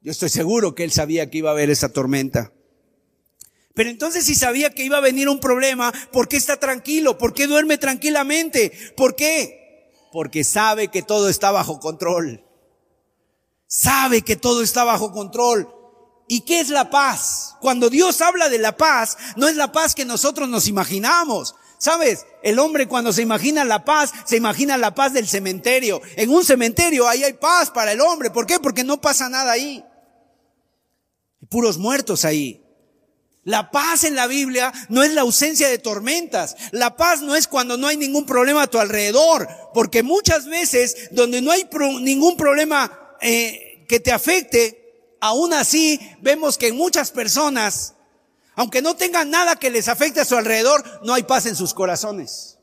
Speaker 2: Yo estoy seguro que él sabía que iba a haber esa tormenta. Pero entonces si sabía que iba a venir un problema, ¿por qué está tranquilo? ¿Por qué duerme tranquilamente? ¿Por qué? Porque sabe que todo está bajo control. Sabe que todo está bajo control. ¿Y qué es la paz? Cuando Dios habla de la paz, no es la paz que nosotros nos imaginamos. ¿Sabes? El hombre cuando se imagina la paz, se imagina la paz del cementerio. En un cementerio ahí hay paz para el hombre. ¿Por qué? Porque no pasa nada ahí puros muertos ahí. La paz en la Biblia no es la ausencia de tormentas. La paz no es cuando no hay ningún problema a tu alrededor. Porque muchas veces donde no hay ningún problema eh, que te afecte, aún así vemos que muchas personas, aunque no tengan nada que les afecte a su alrededor, no hay paz en sus corazones.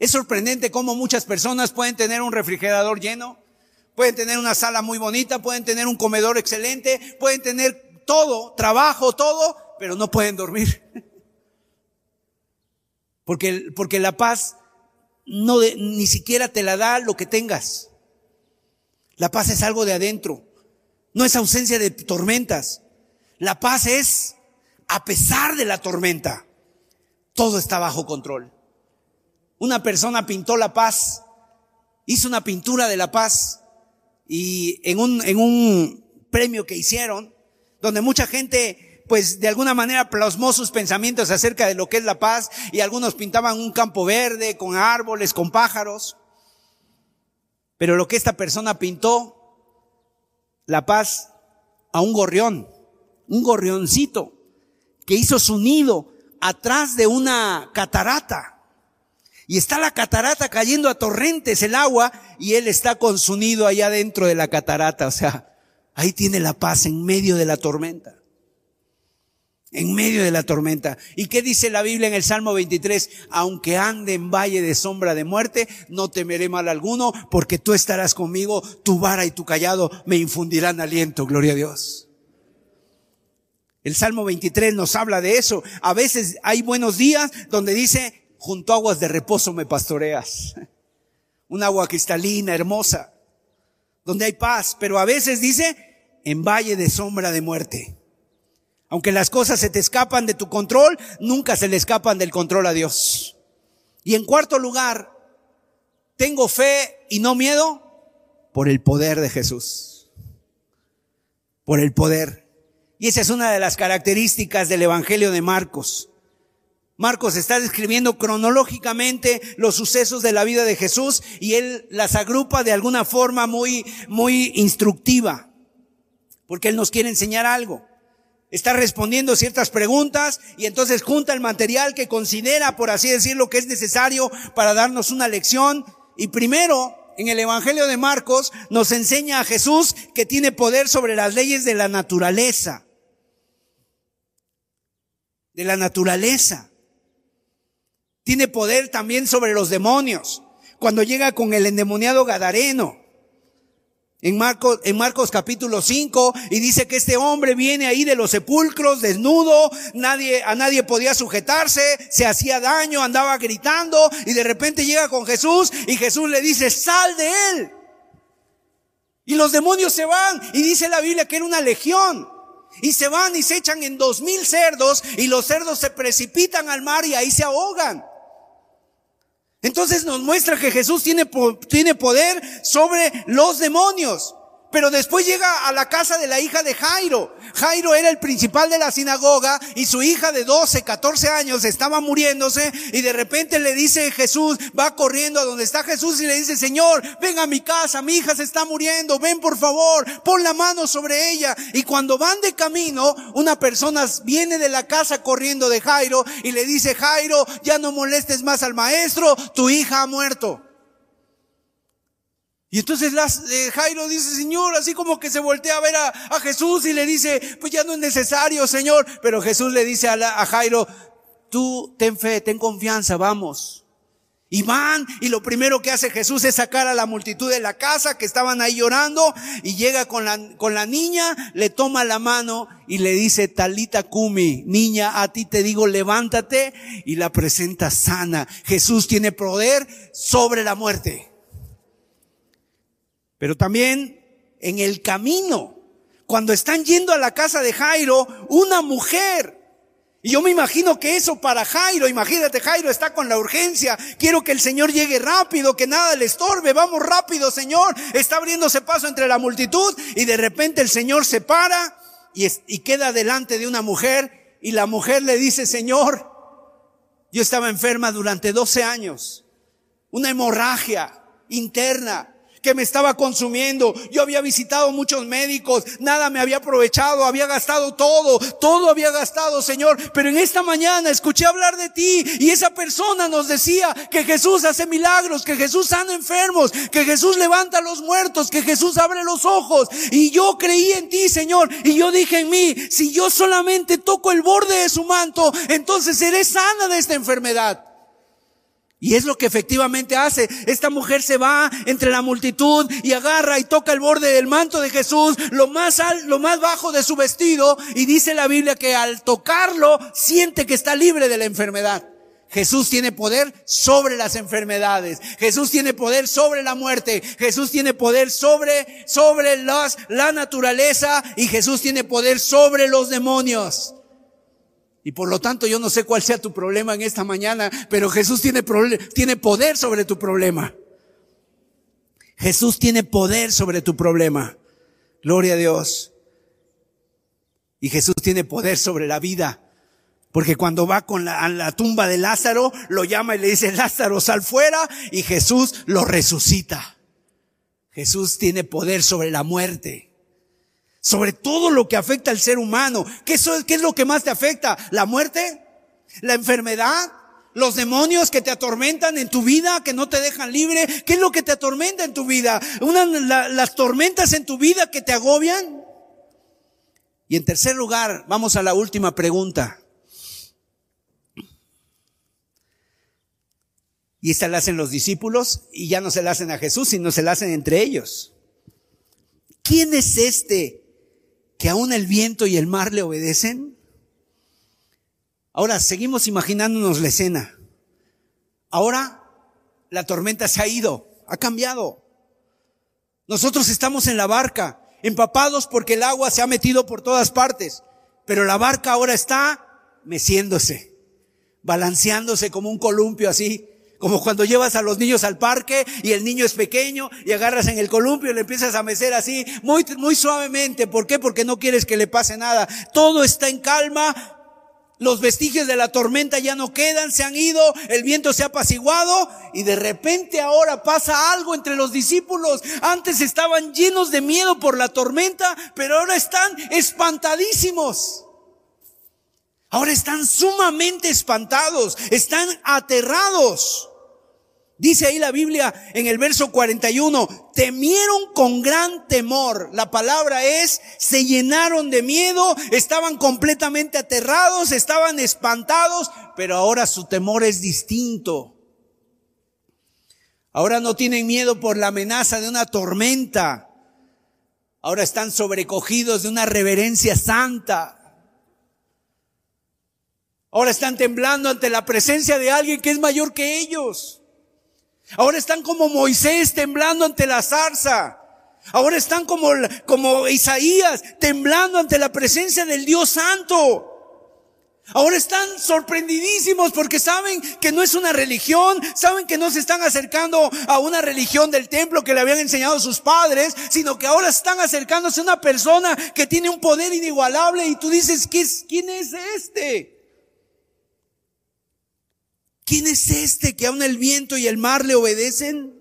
Speaker 2: Es sorprendente cómo muchas personas pueden tener un refrigerador lleno, Pueden tener una sala muy bonita, pueden tener un comedor excelente, pueden tener todo, trabajo, todo, pero no pueden dormir. Porque, porque la paz no ni siquiera te la da lo que tengas. La paz es algo de adentro. No es ausencia de tormentas. La paz es, a pesar de la tormenta, todo está bajo control. Una persona pintó la paz, hizo una pintura de la paz y en un, en un premio que hicieron, donde mucha gente pues de alguna manera plasmó sus pensamientos acerca de lo que es la paz y algunos pintaban un campo verde con árboles, con pájaros. Pero lo que esta persona pintó, la paz a un gorrión, un gorrioncito que hizo su nido atrás de una catarata. Y está la catarata cayendo a torrentes el agua y él está con su nido allá dentro de la catarata. O sea, ahí tiene la paz en medio de la tormenta. En medio de la tormenta. ¿Y qué dice la Biblia en el Salmo 23? Aunque ande en valle de sombra de muerte, no temeré mal alguno, porque tú estarás conmigo, tu vara y tu callado me infundirán aliento. Gloria a Dios. El Salmo 23 nos habla de eso. A veces hay buenos días donde dice, junto a aguas de reposo me pastoreas. Un agua cristalina, hermosa, donde hay paz, pero a veces dice, en valle de sombra de muerte. Aunque las cosas se te escapan de tu control, nunca se le escapan del control a Dios. Y en cuarto lugar, tengo fe y no miedo por el poder de Jesús. Por el poder. Y esa es una de las características del Evangelio de Marcos. Marcos está describiendo cronológicamente los sucesos de la vida de Jesús y él las agrupa de alguna forma muy, muy instructiva, porque él nos quiere enseñar algo. Está respondiendo ciertas preguntas y entonces junta el material que considera, por así decirlo, que es necesario para darnos una lección. Y primero, en el Evangelio de Marcos, nos enseña a Jesús que tiene poder sobre las leyes de la naturaleza de la naturaleza. Tiene poder también sobre los demonios. Cuando llega con el endemoniado Gadareno. En Marcos, en Marcos capítulo 5, y dice que este hombre viene ahí de los sepulcros, desnudo, nadie, a nadie podía sujetarse, se hacía daño, andaba gritando, y de repente llega con Jesús, y Jesús le dice, sal de él. Y los demonios se van, y dice la Biblia que era una legión. Y se van y se echan en dos mil cerdos y los cerdos se precipitan al mar y ahí se ahogan. Entonces nos muestra que Jesús tiene, tiene poder sobre los demonios. Pero después llega a la casa de la hija de Jairo. Jairo era el principal de la sinagoga y su hija de 12, 14 años estaba muriéndose y de repente le dice Jesús, va corriendo a donde está Jesús y le dice, Señor, ven a mi casa, mi hija se está muriendo, ven por favor, pon la mano sobre ella. Y cuando van de camino, una persona viene de la casa corriendo de Jairo y le dice, Jairo, ya no molestes más al maestro, tu hija ha muerto. Y entonces eh, Jairo dice, Señor, así como que se voltea a ver a, Jesús y le dice, pues ya no es necesario, Señor. Pero Jesús le dice a, a Jairo, tú ten fe, ten confianza, vamos. Y van, y lo primero que hace Jesús es sacar a la multitud de la casa que estaban ahí llorando, y llega con la, con la niña, le toma la mano y le dice, Talita Kumi, niña, a ti te digo, levántate, y la presenta sana. Jesús tiene poder sobre la muerte. Pero también en el camino, cuando están yendo a la casa de Jairo, una mujer y yo me imagino que eso para Jairo, imagínate, Jairo está con la urgencia, quiero que el Señor llegue rápido, que nada le estorbe, vamos rápido, Señor. Está abriéndose paso entre la multitud y de repente el Señor se para y, y queda delante de una mujer y la mujer le dice, Señor, yo estaba enferma durante 12 años, una hemorragia interna, que me estaba consumiendo. Yo había visitado muchos médicos, nada me había aprovechado, había gastado todo, todo había gastado, Señor. Pero en esta mañana escuché hablar de ti y esa persona nos decía que Jesús hace milagros, que Jesús sana enfermos, que Jesús levanta a los muertos, que Jesús abre los ojos. Y yo creí en ti, Señor. Y yo dije en mí, si yo solamente toco el borde de su manto, entonces seré sana de esta enfermedad. Y es lo que efectivamente hace. Esta mujer se va entre la multitud y agarra y toca el borde del manto de Jesús, lo más al, lo más bajo de su vestido, y dice la Biblia que al tocarlo siente que está libre de la enfermedad. Jesús tiene poder sobre las enfermedades. Jesús tiene poder sobre la muerte. Jesús tiene poder sobre, sobre las, la naturaleza y Jesús tiene poder sobre los demonios. Y por lo tanto yo no sé cuál sea tu problema en esta mañana, pero Jesús tiene, tiene poder sobre tu problema. Jesús tiene poder sobre tu problema. Gloria a Dios. Y Jesús tiene poder sobre la vida. Porque cuando va con la, a la tumba de Lázaro, lo llama y le dice, Lázaro, sal fuera, y Jesús lo resucita. Jesús tiene poder sobre la muerte, sobre todo lo que afecta al ser humano. ¿Qué, ¿Qué es lo que más te afecta? ¿La muerte? ¿La enfermedad? ¿Los demonios que te atormentan en tu vida, que no te dejan libre? ¿Qué es lo que te atormenta en tu vida? Las tormentas en tu vida que te agobian. Y en tercer lugar, vamos a la última pregunta. Y esta la hacen los discípulos y ya no se la hacen a Jesús, sino se la hacen entre ellos. ¿Quién es este que aún el viento y el mar le obedecen? Ahora seguimos imaginándonos la escena. Ahora la tormenta se ha ido, ha cambiado. Nosotros estamos en la barca, empapados porque el agua se ha metido por todas partes, pero la barca ahora está meciéndose, balanceándose como un columpio así, como cuando llevas a los niños al parque y el niño es pequeño y agarras en el columpio y le empiezas a mecer así, muy, muy suavemente. ¿Por qué? Porque no quieres que le pase nada. Todo está en calma. Los vestigios de la tormenta ya no quedan, se han ido, el viento se ha apaciguado y de repente ahora pasa algo entre los discípulos. Antes estaban llenos de miedo por la tormenta, pero ahora están espantadísimos. Ahora están sumamente espantados, están aterrados. Dice ahí la Biblia en el verso 41, temieron con gran temor. La palabra es, se llenaron de miedo, estaban completamente aterrados, estaban espantados, pero ahora su temor es distinto. Ahora no tienen miedo por la amenaza de una tormenta. Ahora están sobrecogidos de una reverencia santa. Ahora están temblando ante la presencia de alguien que es mayor que ellos. Ahora están como Moisés temblando ante la zarza. Ahora están como, como Isaías temblando ante la presencia del Dios Santo. Ahora están sorprendidísimos porque saben que no es una religión, saben que no se están acercando a una religión del templo que le habían enseñado sus padres, sino que ahora están acercándose a una persona que tiene un poder inigualable y tú dices, ¿quién es este? ¿Quién es este que aún el viento y el mar le obedecen?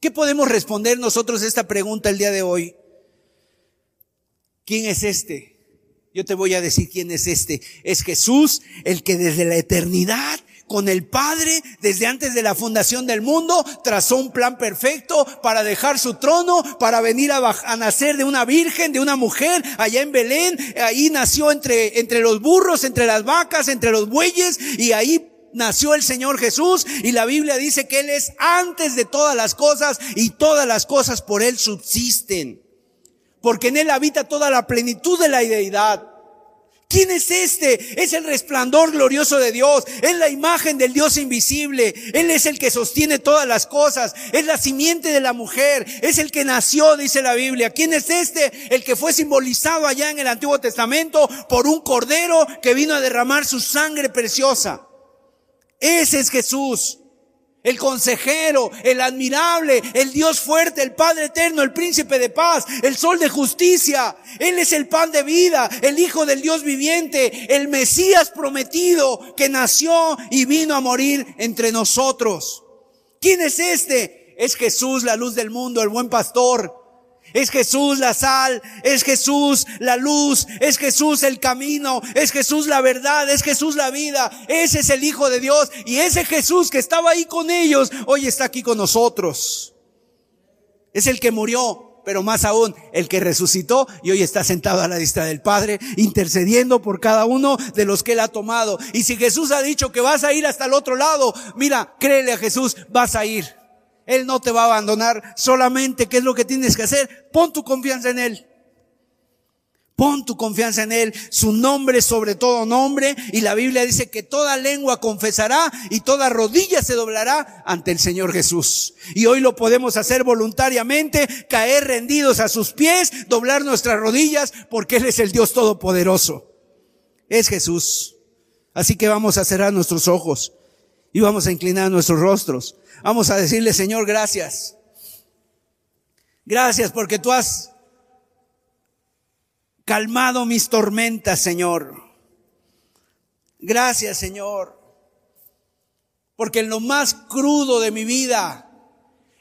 Speaker 2: ¿Qué podemos responder nosotros a esta pregunta el día de hoy? ¿Quién es este? Yo te voy a decir quién es este. Es Jesús, el que desde la eternidad con el Padre, desde antes de la fundación del mundo, trazó un plan perfecto para dejar su trono, para venir a, a, nacer de una virgen, de una mujer, allá en Belén. Ahí nació entre, entre los burros, entre las vacas, entre los bueyes, y ahí nació el Señor Jesús y la Biblia dice que Él es antes de todas las cosas y todas las cosas por Él subsisten. Porque en Él habita toda la plenitud de la deidad. ¿Quién es este? Es el resplandor glorioso de Dios. Es la imagen del Dios invisible. Él es el que sostiene todas las cosas. Es la simiente de la mujer. Es el que nació, dice la Biblia. ¿Quién es este? El que fue simbolizado allá en el Antiguo Testamento por un cordero que vino a derramar su sangre preciosa. Ese es Jesús. El consejero, el admirable, el Dios fuerte, el Padre eterno, el príncipe de paz, el sol de justicia. Él es el pan de vida, el Hijo del Dios viviente, el Mesías prometido que nació y vino a morir entre nosotros. ¿Quién es este? Es Jesús, la luz del mundo, el buen pastor. Es Jesús la sal, es Jesús la luz, es Jesús el camino, es Jesús la verdad, es Jesús la vida. Ese es el Hijo de Dios y ese Jesús que estaba ahí con ellos, hoy está aquí con nosotros. Es el que murió, pero más aún, el que resucitó y hoy está sentado a la vista del Padre, intercediendo por cada uno de los que él ha tomado. Y si Jesús ha dicho que vas a ir hasta el otro lado, mira, créele a Jesús, vas a ir. Él no te va a abandonar. Solamente, ¿qué es lo que tienes que hacer? Pon tu confianza en Él. Pon tu confianza en Él, su nombre sobre todo nombre, y la Biblia dice que toda lengua confesará y toda rodilla se doblará ante el Señor Jesús. Y hoy lo podemos hacer voluntariamente, caer rendidos a sus pies, doblar nuestras rodillas, porque Él es el Dios Todopoderoso. es Jesús. Así que vamos a cerrar nuestros ojos y vamos a inclinar nuestros rostros. Vamos a decirle, Señor, gracias. Gracias porque tú has calmado mis tormentas, Señor. Gracias, Señor. Porque en lo más crudo de mi vida,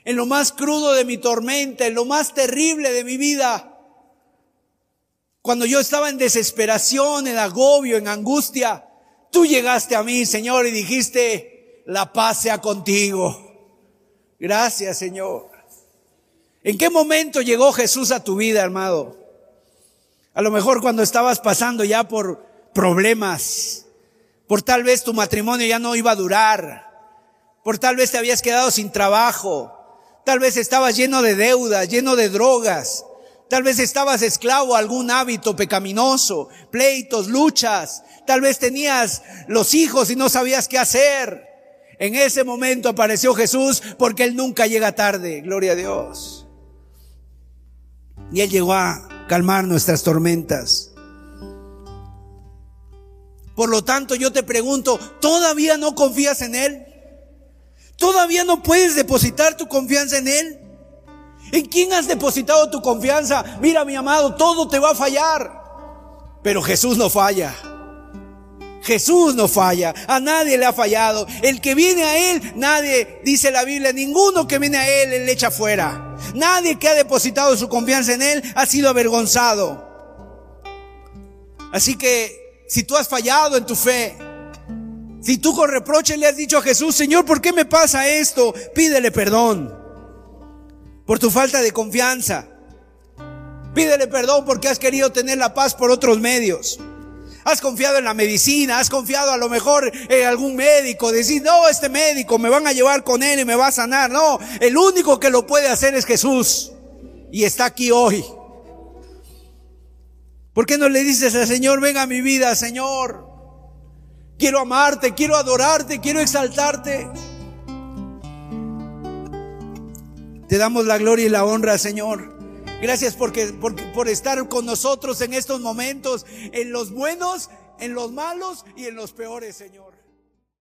Speaker 2: en lo más crudo de mi tormenta, en lo más terrible de mi vida, cuando yo estaba en desesperación, en agobio, en angustia, tú llegaste a mí, Señor, y dijiste, la paz sea contigo. Gracias, Señor. ¿En qué momento llegó Jesús a tu vida, hermano? A lo mejor cuando estabas pasando ya por problemas, por tal vez tu matrimonio ya no iba a durar, por tal vez te habías quedado sin trabajo, tal vez estabas lleno de deudas, lleno de drogas, tal vez estabas esclavo a algún hábito pecaminoso, pleitos, luchas, tal vez tenías los hijos y no sabías qué hacer. En ese momento apareció Jesús porque Él nunca llega tarde, gloria a Dios. Y Él llegó a calmar nuestras tormentas. Por lo tanto, yo te pregunto, ¿todavía no confías en Él? ¿Todavía no puedes depositar tu confianza en Él? ¿En quién has depositado tu confianza? Mira, mi amado, todo te va a fallar. Pero Jesús no falla. Jesús no falla, a nadie le ha fallado. El que viene a Él, nadie, dice la Biblia, ninguno que viene a Él, le echa fuera. Nadie que ha depositado su confianza en Él ha sido avergonzado. Así que, si tú has fallado en tu fe, si tú con reproche le has dicho a Jesús, Señor, ¿por qué me pasa esto? Pídele perdón por tu falta de confianza. Pídele perdón porque has querido tener la paz por otros medios. Has confiado en la medicina, has confiado a lo mejor en algún médico, decir, no, este médico me van a llevar con él y me va a sanar. No, el único que lo puede hacer es Jesús. Y está aquí hoy. ¿Por qué no le dices al Señor, venga a mi vida, Señor? Quiero amarte, quiero adorarte, quiero exaltarte. Te damos la gloria y la honra, Señor. Gracias porque, por estar con nosotros en estos momentos, en los buenos, en los malos y en los peores, Señor.